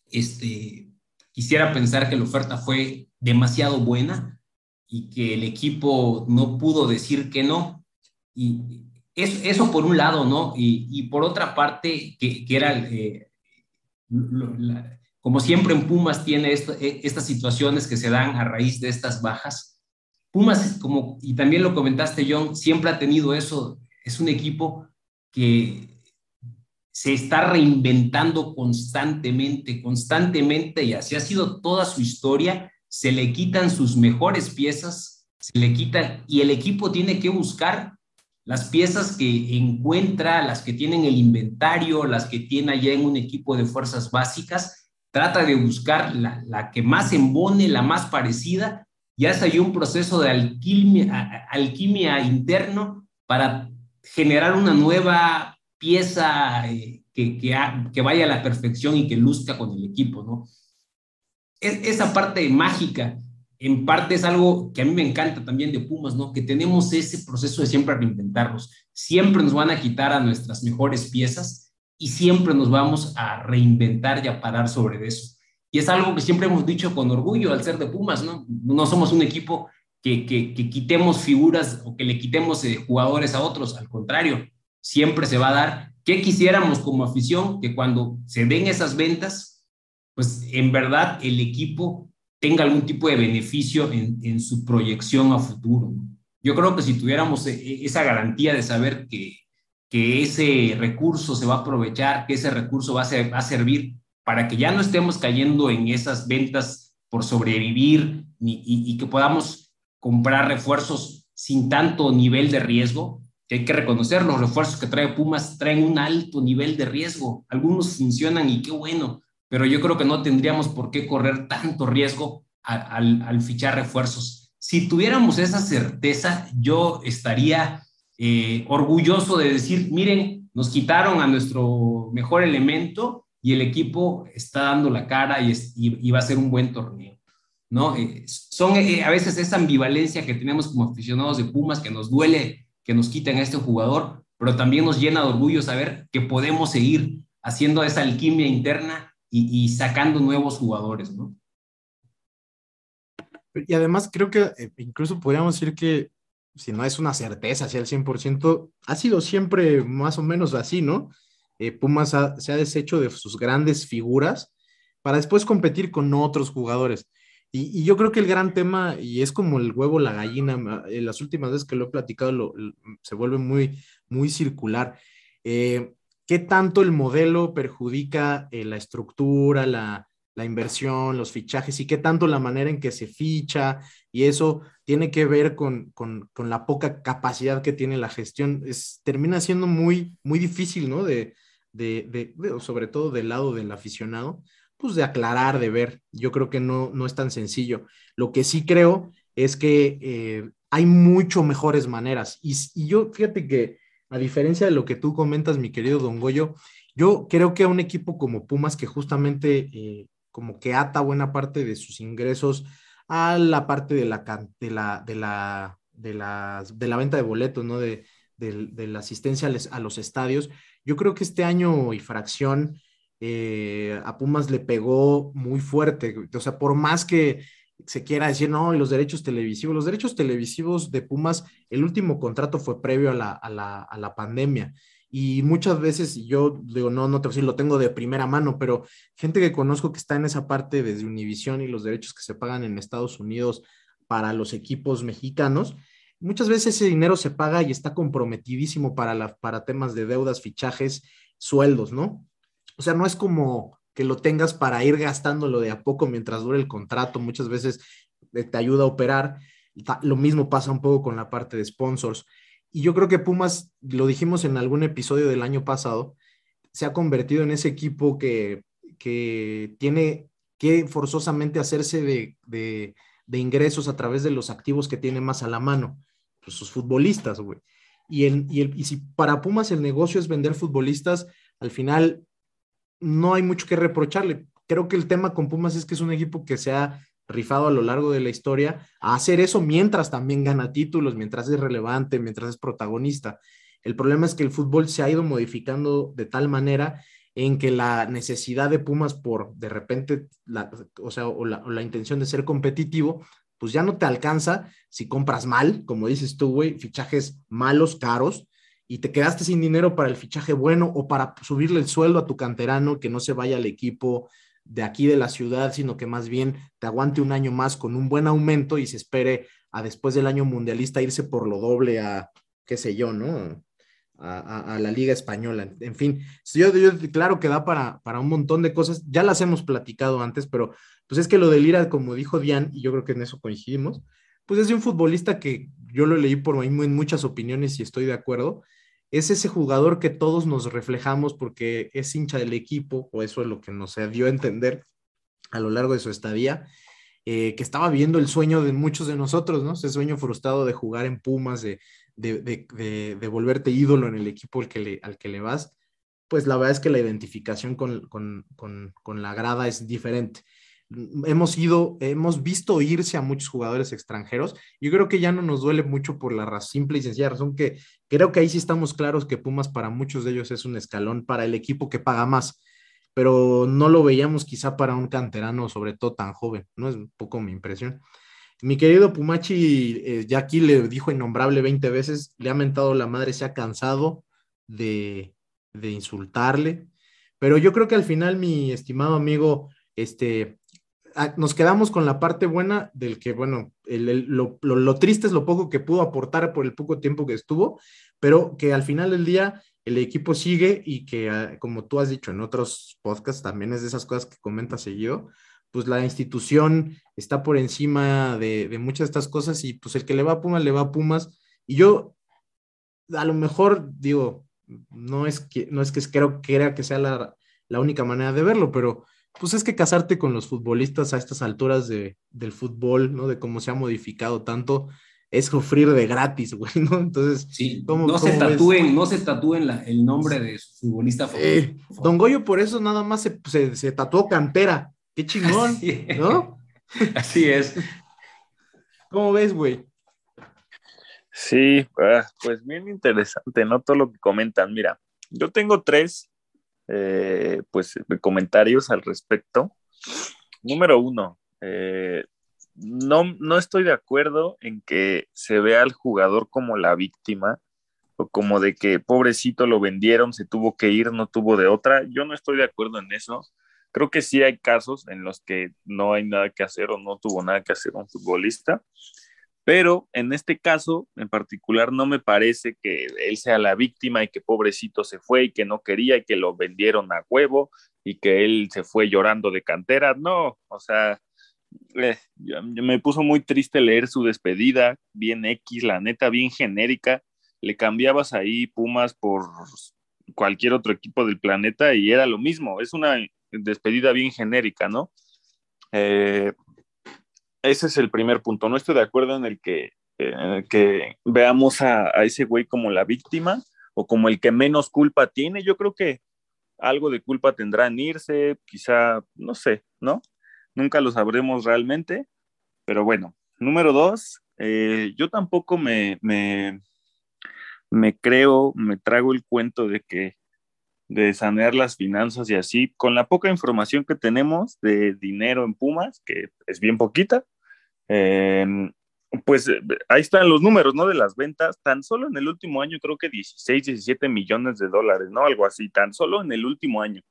[SPEAKER 5] este, quisiera pensar que la oferta fue demasiado buena y que el equipo no pudo decir que no. Y eso, por un lado, ¿no? Y, por otra parte, que, era eh, la, como siempre en Pumas tiene e, estas situaciones que se dan a raíz de estas bajas. Pumas, como, y también lo comentaste, John, siempre ha tenido eso. Es un equipo que se está reinventando constantemente, constantemente, y así ha sido toda su historia. Se le quitan sus mejores piezas, se le quitan, y el equipo tiene que buscar las piezas que encuentra, las que tienen el inventario, las que tiene allá en un equipo de fuerzas básicas, trata de buscar la, que más embone, la más parecida, y hace ahí un proceso de alquimia, alquimia interno para generar una nueva pieza eh, que, vaya a la perfección y que luzca con el equipo, ¿no? esa parte mágica, en parte es algo que a mí me encanta también de Pumas, ¿no? Que tenemos ese proceso de siempre reinventarnos. Siempre nos van a quitar a nuestras mejores piezas, y siempre nos vamos a reinventar y a parar sobre eso. Y es algo que siempre hemos dicho con orgullo al ser de Pumas, ¿no? No somos un equipo que, que, quitemos figuras o que le quitemos eh, jugadores a otros, al contrario, siempre se va a dar. ¿Qué quisiéramos como afición? Que cuando se den esas ventas, pues en verdad el equipo tenga algún tipo de beneficio en, en su proyección a futuro. Yo creo que si tuviéramos eh, esa garantía de saber que, que ese recurso se va a aprovechar, que ese recurso va a, servir para que ya no estemos cayendo en esas ventas por sobrevivir y, que podamos comprar refuerzos sin tanto nivel de riesgo, hay que reconocer, los refuerzos que trae Pumas traen un alto nivel de riesgo, algunos funcionan y qué bueno, pero yo creo que no tendríamos por qué correr tanto riesgo al fichar refuerzos. Si tuviéramos esa certeza, yo estaría eh, orgulloso de decir, miren, nos quitaron a nuestro mejor elemento y el equipo está dando la cara y, va a ser un buen torneo. ¿no? Eh, son eh, a veces esa ambivalencia que tenemos como aficionados de Pumas que nos duele que nos quiten a este jugador, pero también nos llena de orgullo saber que podemos seguir haciendo esa alquimia interna y, y sacando nuevos jugadores, ¿no?
[SPEAKER 3] Y además creo que incluso podríamos decir que si no es una certeza hacia el 100%, ha sido siempre más o menos así, ¿no? Eh, Pumas se ha deshecho de sus grandes figuras para después competir con otros jugadores. Y, yo creo que el gran tema, y es como el huevo, la gallina, en las últimas veces que lo he platicado, se vuelve muy, muy circular. Eh, ¿Qué tanto el modelo perjudica eh, la estructura, la, la inversión, los fichajes y qué tanto la manera en que se ficha y eso tiene que ver con, la poca capacidad que tiene la gestión. Es, termina siendo muy, muy difícil, ¿no? De, sobre todo del lado del aficionado, pues de aclarar, de ver. Yo creo que no, no es tan sencillo. Lo que sí creo es que eh, hay mucho mejores maneras. Y, y yo, fíjate que a diferencia de lo que tú comentas, mi querido Don Goyo, yo creo que a un equipo como Pumas que justamente eh, como que ata buena parte de sus ingresos a la parte de la, de la, de la, de la, venta de boletos, ¿no? De, de, la asistencia a los estadios. Yo creo que este año y fracción eh, a Pumas le pegó muy fuerte. O sea, por más que se quiera decir, no, los derechos televisivos, los derechos televisivos de Pumas, el último contrato fue previo a la, a la, a la pandemia. Y muchas veces, yo digo, no, no te lo tengo de primera mano, pero gente que conozco que está en esa parte desde Univision y los derechos que se pagan en Estados Unidos para los equipos mexicanos, muchas veces ese dinero se paga y está comprometidísimo para, para temas de deudas, fichajes, sueldos, ¿no? O sea, no es como que lo tengas para ir gastándolo de a poco mientras dure el contrato, muchas veces eh, te ayuda a operar. Lo mismo pasa un poco con la parte de sponsors. Y yo creo que Pumas, lo dijimos en algún episodio del año pasado, se ha convertido en ese equipo que, que tiene que forzosamente hacerse de, de, ingresos a través de los activos que tiene más a la mano, pues sus futbolistas, güey. Y, el, y, el, y si para Pumas el negocio es vender futbolistas, al final no hay mucho que reprocharle. Creo que el tema con Pumas es que es un equipo que se ha rifado a lo largo de la historia a hacer eso mientras también gana títulos, mientras es relevante, mientras es protagonista. El problema es que el fútbol se ha ido modificando de tal manera en que la necesidad de Pumas por de repente, la, o sea, la, o la intención de ser competitivo, pues ya no te alcanza si compras mal, como dices tú, güey, fichajes malos, caros, y te quedaste sin dinero para el fichaje bueno o para subirle el sueldo a tu canterano, que no se vaya al equipo de aquí de la ciudad, sino que más bien te aguante un año más con un buen aumento y se espere a después del año mundialista irse por lo doble a, qué sé yo, ¿no? A, la Liga Española. En fin, yo, claro que da para, para un montón de cosas, ya las hemos platicado antes, pero pues es que lo del Lira, como dijo Dian, y yo creo que en eso coincidimos, pues es de un futbolista que yo lo leí por ahí en muchas opiniones y estoy de acuerdo, es ese jugador que todos nos reflejamos porque es hincha del equipo, o eso es lo que nos dio a entender a lo largo de su estadía, eh, que estaba viendo el sueño de muchos de nosotros, ¿no? Ese sueño frustrado de jugar en Pumas, de, de, volverte ídolo en el equipo al que, le, al que le vas, pues la verdad es que la identificación con, con, con la grada es diferente hemos ido, hemos visto irse a muchos jugadores extranjeros. Yo creo que ya no nos duele mucho por la simple y sencilla razón que creo que ahí sí estamos claros que Pumas para muchos de ellos es un escalón para el equipo que paga más, pero no lo veíamos quizá para un canterano, sobre todo tan joven, ¿no? Es un poco mi impresión. Mi querido Pumachi, eh, ya aquí le dijo innombrable 20 veces, le ha mentado la madre, se ha cansado de, de insultarle, pero yo creo que al final, mi estimado amigo, este, nos quedamos con la parte buena del que, bueno, lo, triste es lo poco que pudo aportar por el poco tiempo que estuvo, pero que al final del día el equipo sigue y que, ah, como tú has dicho en otros podcasts, también es de esas cosas que comenta seguido, pues la institución está por encima de, muchas de estas cosas y pues el que le va a Pumas, le va a Pumas. Y yo, a lo mejor, digo, no es que, no es que creo era que sea la, la única manera de verlo, pero pues es que casarte con los futbolistas a estas alturas de, del fútbol, ¿no? De cómo se ha modificado tanto, es sufrir de gratis, güey, ¿no? Entonces,
[SPEAKER 5] sí, no, se tatúen, no se tatúen el nombre de su futbolista
[SPEAKER 3] favorito. don Goyo por eso nada más se, se, tatuó cantera. Qué chingón, ¿no?
[SPEAKER 5] Así es.
[SPEAKER 3] ¿Cómo ves, güey?
[SPEAKER 6] Sí, ah, pues bien interesante, ¿no? Todo lo que comentan. Mira, yo tengo tres eh, pues, comentarios al respecto. Número uno, eh, no, no estoy de acuerdo en que se vea al jugador como la víctima o como de que pobrecito lo vendieron, se tuvo que ir, no tuvo de otra. Yo no estoy de acuerdo en eso. Creo que sí hay casos en los que no hay nada que hacer o no tuvo nada que hacer un futbolista, pero en este caso en particular no me parece que él sea la víctima y que pobrecito se fue y que no quería y que lo vendieron a huevo y que él se fue llorando de cantera. No, o sea, eh, me puso muy triste leer su despedida, bien X, la neta, bien genérica. Le cambiabas ahí Pumas por cualquier otro equipo del planeta y era lo mismo. Es una despedida bien genérica, ¿no? Eh, ese es el primer punto. No estoy de acuerdo en el que, que veamos a, ese güey como la víctima o como el que menos culpa tiene. Yo creo que algo de culpa tendrá en irse, quizá, no sé, ¿no? Nunca lo sabremos realmente, pero bueno. Número dos, eh, yo tampoco me, me, me creo, me trago el cuento de que de sanear las finanzas y así, con la poca información que tenemos de dinero en Pumas, que es bien poquita, em, pues eh, ahí están los números, ¿no? De las ventas, tan solo en el último año creo que 16, 17 millones de dólares, ¿no? Algo así, tan solo en el último año.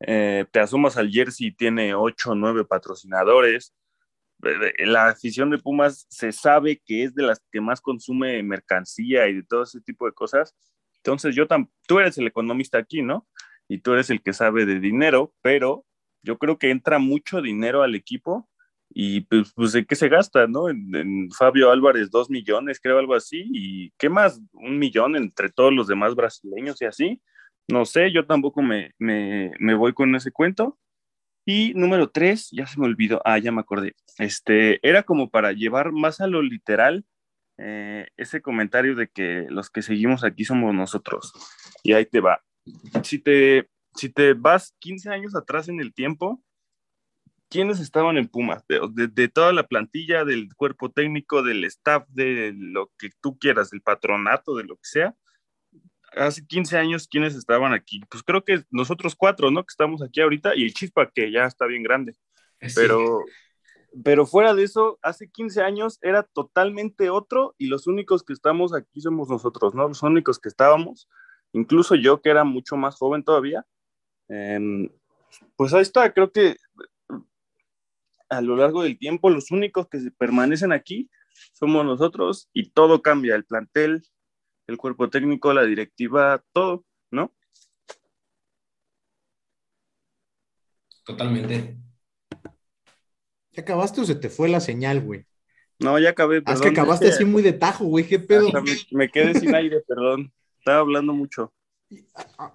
[SPEAKER 6] Eh, te asomas al jersey, tiene 8 o 9 patrocinadores. La afición de Pumas se sabe que es de las que más consume mercancía y de todo ese tipo de cosas entonces, yo tú eres el economista aquí, ¿no? Y tú eres el que sabe de dinero, pero yo creo que entra mucho dinero al equipo y pues, pues ¿de qué se gasta, no? En, Fabio Álvarez, dos millones, creo, algo así, y ¿qué más? Un millón entre todos los demás brasileños y así. No sé, yo tampoco me, me, me voy con ese cuento. Y número tres, ya se me olvidó, ah, ya me acordé, este, era como para llevar más a lo literal eh, ese comentario de que los que seguimos aquí somos nosotros. Y ahí te va. Si te, si te vas 15 años atrás en el tiempo, ¿quiénes estaban en Pumas? De, toda la plantilla, del cuerpo técnico, del staff, de lo que tú quieras, del patronato, de lo que sea. Hace 15 años, ¿quiénes estaban aquí? Pues creo que nosotros cuatro, ¿no? Que estamos aquí ahorita y el Chispa, que ya está bien grande. Pero pero fuera de eso, hace 15 años era totalmente otro y los únicos que estamos aquí somos nosotros, ¿no? Los únicos que estábamos, incluso yo que era mucho más joven todavía. Em, pues ahí está, creo que a lo largo del tiempo los únicos que permanecen aquí somos nosotros y todo cambia, el plantel, el cuerpo técnico, la directiva, todo, ¿no?
[SPEAKER 5] Totalmente.
[SPEAKER 3] ¿Ya acabaste o se te fue la señal, güey?
[SPEAKER 6] No, ya acabé.
[SPEAKER 3] Perdón. Ah, es que acabaste así muy de tajo, güey, qué pedo.
[SPEAKER 6] Me, quedé sin aire, perdón. Estaba hablando mucho.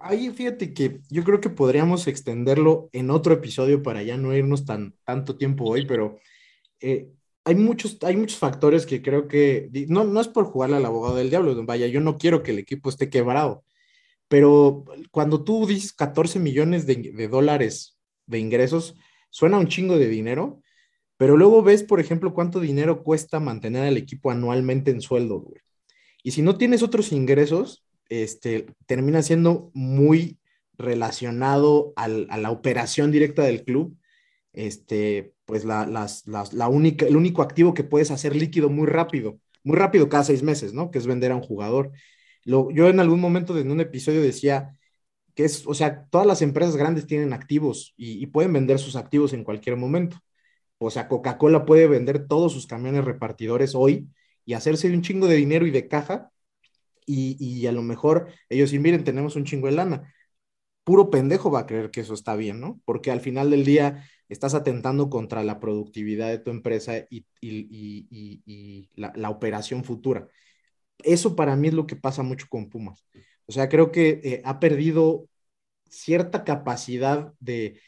[SPEAKER 3] Ahí fíjate que yo creo que podríamos extenderlo en otro episodio para ya no irnos tan tanto tiempo hoy, pero eh, hay, muchos, hay muchos factores que creo que, no, no es por jugarle al abogado del diablo, vaya, yo no quiero que el equipo esté quebrado, pero cuando tú dices 14 millones de, de dólares de ingresos, suena un chingo de dinero, pero luego ves, por ejemplo, cuánto dinero cuesta mantener al equipo anualmente en sueldo. Y si no tienes otros ingresos, este, termina siendo muy relacionado a la operación directa del club. Este, pues la, la única, el único activo que puedes hacer líquido muy rápido, muy rápido cada seis meses, ¿no? Que es vender a un jugador. Lo, yo en algún momento en un episodio decía que es, o sea, todas las empresas grandes tienen activos y pueden vender sus activos en cualquier momento. O sea, Coca-Cola puede vender todos sus camiones repartidores hoy y hacerse un chingo de dinero y de caja. Y, a lo mejor ellos dicen, miren, tenemos un chingo de lana. Puro pendejo va a creer que eso está bien, ¿no? Porque al final del día estás atentando contra la productividad de tu empresa y, la, operación futura. Eso para mí es lo que pasa mucho con Pumas. O sea, creo que eh, ha perdido cierta capacidad de,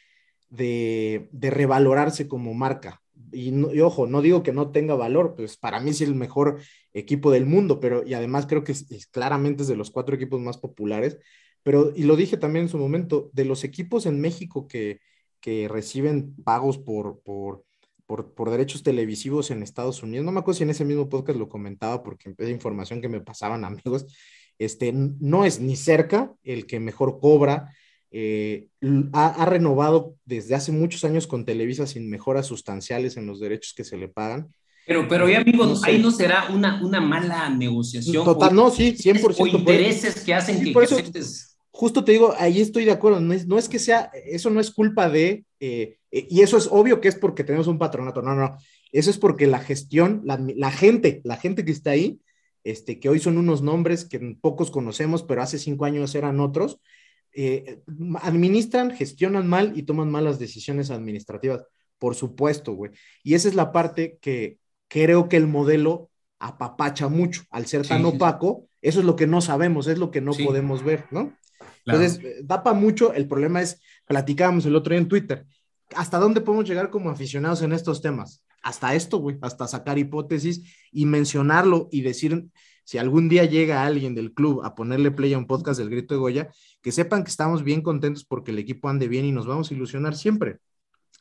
[SPEAKER 3] de, revalorarse como marca. Y, ojo, no digo que no tenga valor, pues para mí es el mejor equipo del mundo, pero y además creo que es, claramente es de los cuatro equipos más populares. Pero, y lo dije también en su momento, de los equipos en México que, que reciben pagos por, por, por, derechos televisivos en Estados Unidos, no me acuerdo si en ese mismo podcast lo comentaba porque es información que me pasaban amigos, este, no es ni cerca el que mejor cobra, eh, ha, renovado desde hace muchos años con Televisa sin mejoras sustanciales en los derechos que se le pagan.
[SPEAKER 5] Pero, pero amigos, ahí no será una, una mala negociación.
[SPEAKER 3] Total, no, sí, 100%.
[SPEAKER 5] O intereses que hacen que,
[SPEAKER 3] Justo te digo, ahí estoy de acuerdo, no es, no es que sea, eso no es culpa de, eh, eh, y eso es obvio que es porque tenemos un patronato, no, no, eso es porque la gestión, la, la gente, la gente que está ahí, este, que hoy son unos nombres que pocos conocemos, pero hace cinco años eran otros, eh, administran, gestionan mal y toman malas decisiones administrativas, por supuesto, güey. Y esa es la parte que creo que el modelo apapacha mucho al ser tan opaco. Eso es lo que no sabemos, es lo que no podemos ver, ¿no? Entonces, tapa mucho. El problema es, platicábamos el otro día en Twitter, ¿hasta dónde podemos llegar como aficionados en estos temas? Hasta esto, güey, hasta sacar hipótesis y mencionarlo y decir si algún día llega alguien del club a ponerle play a un podcast del Grito de Goya, que sepan que estamos bien contentos porque el equipo ande bien y nos vamos a ilusionar siempre.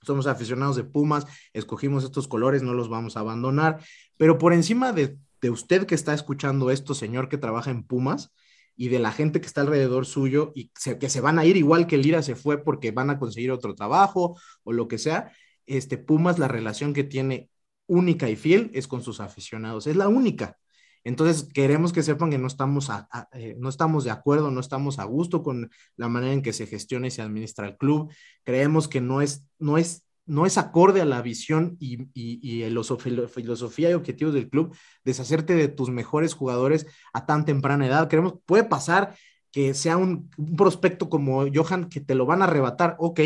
[SPEAKER 3] Somos aficionados de Pumas, escogimos estos colores, no los vamos a abandonar, pero por encima de, de usted que está escuchando esto, señor que trabaja en Pumas, y de la gente que está alrededor suyo y que se van a ir igual que Lira se fue porque van a conseguir otro trabajo o lo que sea, este Pumas la relación que tiene única y fiel es con sus aficionados, es la única. Entonces queremos que sepan que no estamos, eh, no estamos de acuerdo, no estamos a gusto con la manera en que se gestiona y se administra el club. Creemos que no es, no es no es acorde a la visión y, y, y la filosofía y objetivos del club deshacerte de tus mejores jugadores a tan temprana edad. Creemos, puede pasar que sea un, prospecto como Johan que te lo van a arrebatar, ok,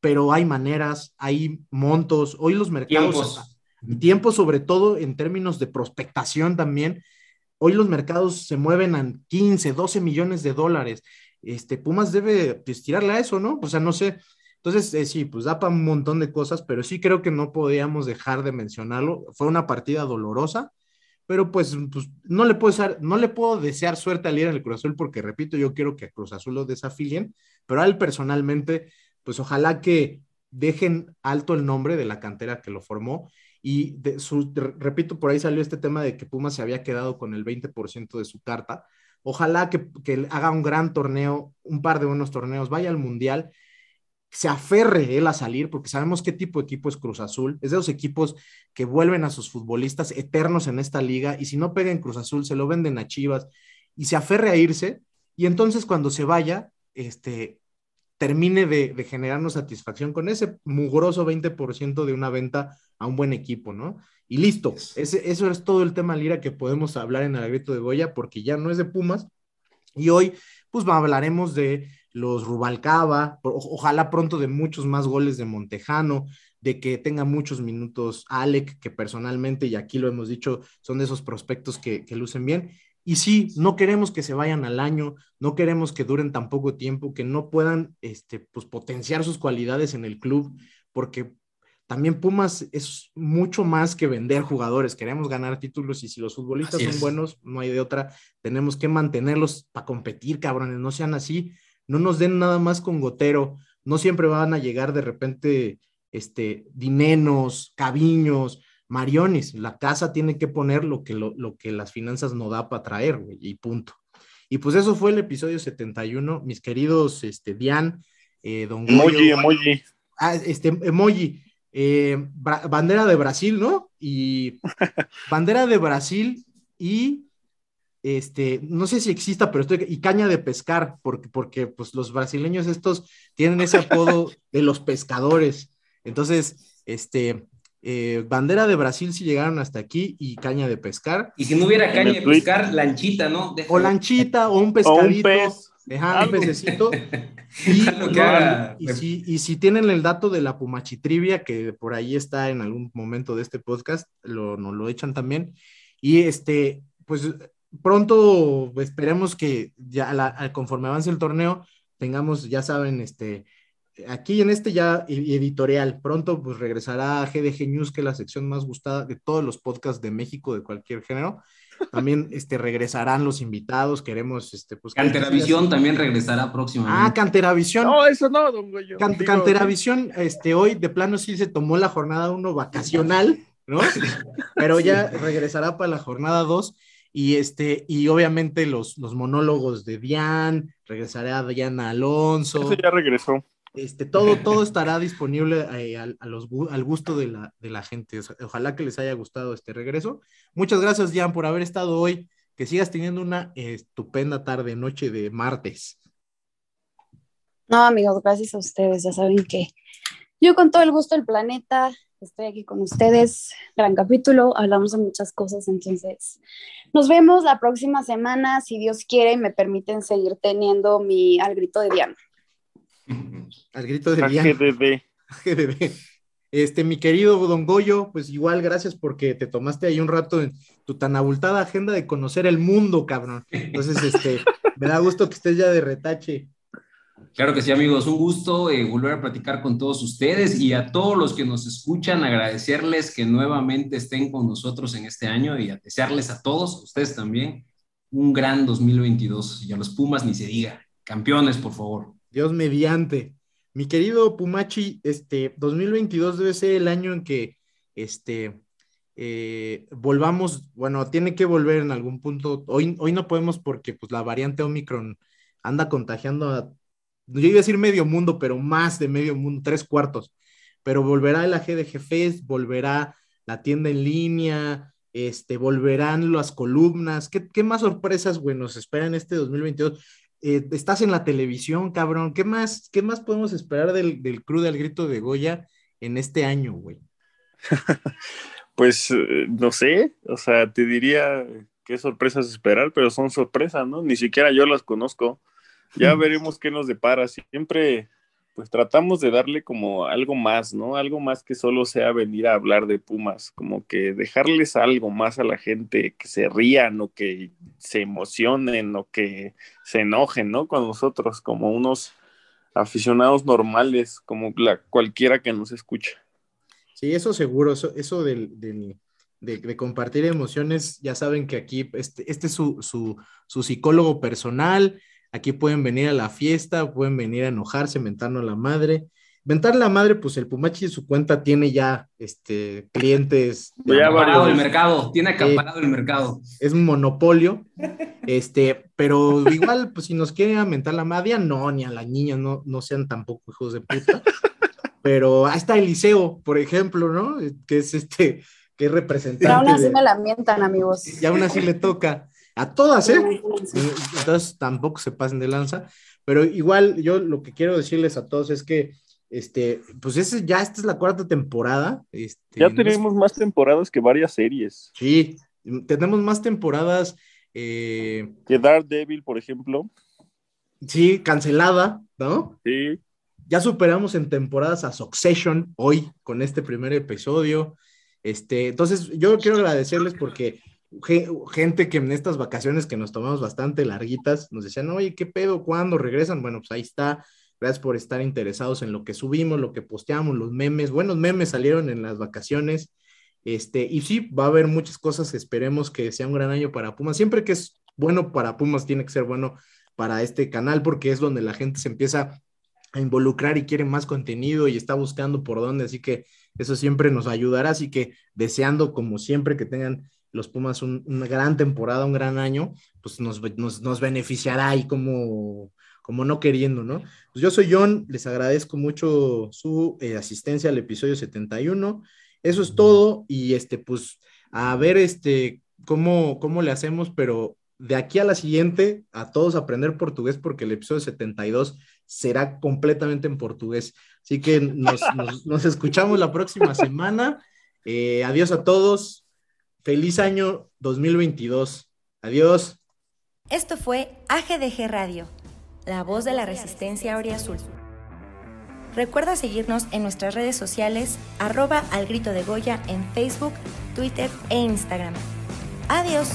[SPEAKER 3] pero hay maneras, hay montos, hoy los mercados, tiempos, sobre todo en términos de prospectación también, hoy los mercados se mueven a 15, 12 millones de dólares. Este, Pumas debe estirarle a eso, ¿no? O sea, no sé, entonces, eh, sí, pues da para un montón de cosas, pero sí creo que no podíamos dejar de mencionarlo. Fue una partida dolorosa, pero pues, pues no, le puedo desear, no le puedo desear suerte al ir en el Cruz Azul porque, repito, yo quiero que a Cruz Azul lo desafilien, pero a él personalmente, pues ojalá que dejen alto el nombre de la cantera que lo formó. Y de su, repito, por ahí salió este tema de que Pumas se había quedado con el 20% de su carta. Ojalá que, que haga un gran torneo, un par de buenos torneos, vaya al Mundial se aferre él a salir, porque sabemos qué tipo de equipo es Cruz Azul. Es de los equipos que vuelven a sus futbolistas eternos en esta liga y si no pega en Cruz Azul, se lo venden a Chivas y se aferre a irse. Y entonces cuando se vaya, este, termine de, generarnos satisfacción con ese mugroso 20% de una venta a un buen equipo, ¿no? Y listo, ese, eso es todo el tema Lira que podemos hablar en el grito de Goya, porque ya no es de Pumas. Y hoy, pues hablaremos de los Rubalcaba, ojalá pronto de muchos más goles de Montejano, de que tenga muchos minutos Alec, que personalmente, y aquí lo hemos dicho, son de esos prospectos que, lucen bien. Y sí, no queremos que se vayan al año, no queremos que duren tan poco tiempo, que no puedan este, pues, potenciar sus cualidades en el club, porque también Pumas es mucho más que vender jugadores, queremos ganar títulos y si los futbolistas son buenos, no hay de otra, tenemos que mantenerlos para competir, cabrones, no sean así, no nos den nada más con gotero, no siempre van a llegar de repente este, dinenos, caviños, mariones, la casa tiene que poner lo que, lo, que las finanzas no da para traer, güey, y punto. Y pues eso fue el episodio 71, mis queridos, este, Dian, eh, Don
[SPEAKER 6] Emoji, emoji.
[SPEAKER 3] Ah, este, emoji, eh, bandera de Brasil, ¿no? Y bandera de Brasil y este, no sé si exista, pero estoy, y caña de pescar, porque, porque pues los brasileños estos tienen ese apodo de los pescadores. Entonces, este, eh, bandera de Brasil si llegaron hasta aquí y caña de pescar.
[SPEAKER 5] Y si no hubiera caña de pescar, lanchita, ¿no?
[SPEAKER 3] O lanchita o un pescadito. un, pececito. Y, si, y, si, tienen el dato de la pumachitrivia, que por ahí está en algún momento de este podcast, lo, nos lo echan también. Y este, pues pronto esperemos que ya conforme avance el torneo tengamos, ya saben, este, aquí en este ya e, editorial, pronto pues regresará GDG News, que es la sección más gustada de todos los podcasts de México de cualquier género. También este, regresarán los invitados, queremos este, pues...
[SPEAKER 5] Canteravisión también regresará próximamente.
[SPEAKER 3] Ah, Canteravisión.
[SPEAKER 6] No, eso no, don Goyo.
[SPEAKER 3] Canteravisión, este, hoy de plano sí se tomó la jornada 1 vacacional, ¿no? Pero ya regresará para la jornada 2 y, este, y obviamente los, los monólogos de Dian, regresará Diana Alonso.
[SPEAKER 6] Eso ya regresó.
[SPEAKER 3] Este, todo, todo estará disponible eh, al, gusto de la, gente. Ojalá que les haya gustado este regreso. Muchas gracias, Dian, por haber estado hoy. Que sigas teniendo una estupenda tarde, noche de martes.
[SPEAKER 4] No, amigos, gracias a ustedes. Ya saben que yo con todo el gusto del planeta estoy aquí con ustedes. Gran capítulo, hablamos de muchas cosas, entonces nos vemos la próxima semana, si Dios quiere y me permiten seguir teniendo mi al grito de Diana.
[SPEAKER 3] Al grito de Diana. GDB. Este, mi querido Don Goyo, pues igual gracias porque te tomaste ahí un rato en tu tan abultada agenda de conocer el mundo, cabrón. Entonces, este, me da gusto que estés ya de retache.
[SPEAKER 5] Claro que sí, amigos, un gusto eh, volver a platicar con todos ustedes y a todos los que nos escuchan, agradecerles que nuevamente estén con nosotros en este año y a desearles a todos, ustedes también, un gran 2022 y a los Pumas ni se diga. Campeones, por favor.
[SPEAKER 3] Dios mediante. Mi querido Pumachi, este 2022 debe ser el año en que este eh, volvamos, bueno, tiene que volver en algún punto. Hoy, hoy no podemos porque pues la variante Omicron anda contagiando a, yo iba a decir medio mundo, pero más de medio mundo, tres cuartos. Pero volverá el AGDG Fest, volverá la tienda en línea, este, volverán las columnas. ¿Qué, qué más sorpresas, güey, nos esperan este 2022? Eh, estás en la televisión, cabrón. ¿Qué más, qué más podemos esperar del, del crew del grito de Goya en este año, güey?
[SPEAKER 6] pues eh, no sé, o sea, te diría qué sorpresas esperar, pero son sorpresas, ¿no? Ni siquiera yo las conozco. Ya veremos qué nos depara. Siempre pues tratamos de darle como algo más, ¿no? Algo más que solo sea venir a hablar de Pumas, como que dejarles algo más a la gente, que se rían o que se emocionen o que se enojen, ¿no? Con nosotros, como unos aficionados normales, como la, cualquiera que nos escucha.
[SPEAKER 3] Sí, eso seguro, eso, del, de, compartir emociones, ya saben que aquí este, este es su, su, su psicólogo personal, Aquí pueden venir a la fiesta, pueden venir a enojarse, mentarnos la madre. Mentar la madre, pues el Pumachi en su cuenta tiene ya este, clientes.
[SPEAKER 5] Ya acaparado el mercado, tiene acaparado el mercado.
[SPEAKER 3] Es un monopolio. Este, pero igual, pues si nos quieren mentar la madre, no, ni a la niña, no, no sean tampoco hijos de puta. Pero ahí está Eliseo, por ejemplo, ¿no? Que es este, que es representante. Y
[SPEAKER 4] aún así me la mientan, amigos.
[SPEAKER 3] Y aún así le toca. A todas, ¿eh? Entonces tampoco se pasen de lanza. Pero igual yo lo que quiero decirles a todos es que, este, pues ese, ya esta es la cuarta temporada. Este,
[SPEAKER 6] ya tenemos más temporadas que varias series.
[SPEAKER 3] Sí, tenemos más temporadas. Eh,
[SPEAKER 6] que Daredevil, por ejemplo.
[SPEAKER 3] Sí, cancelada, ¿no?
[SPEAKER 6] Sí.
[SPEAKER 3] Ya superamos en temporadas a Succession hoy con este primer episodio. Este, entonces, yo quiero agradecerles porque gente que en estas vacaciones que nos tomamos bastante larguitas, nos decían, oye, ¿qué pedo? ¿Cuándo regresan? Bueno, pues ahí está. Gracias por estar interesados en lo que subimos, lo que posteamos, los memes. Buenos memes salieron en las vacaciones. Este, y sí, va a haber muchas cosas. Esperemos que sea un gran año para Pumas. Siempre que es bueno para Pumas, tiene que ser bueno para este canal, porque es donde la gente se empieza a involucrar y quiere más contenido y está buscando por dónde. Así que eso siempre nos ayudará. Así que deseando, como siempre, que tengan los Pumas una gran temporada, un gran año, pues nos, nos, beneficiará ahí como, como no queriendo, ¿no? Pues yo soy John, les agradezco mucho su eh, asistencia al episodio 71. Eso es todo y este, pues a ver este, cómo, cómo le hacemos, pero de aquí a la siguiente, a todos aprender portugués porque el episodio 72 será completamente en portugués. Así que nos, nos, escuchamos la próxima semana. Eh, adiós a todos. Feliz año 2022. Adiós.
[SPEAKER 1] Esto fue AGDG Radio, la voz de la resistencia Azul. Recuerda seguirnos en nuestras redes sociales, arroba al grito de Goya en Facebook, Twitter e Instagram. Adiós.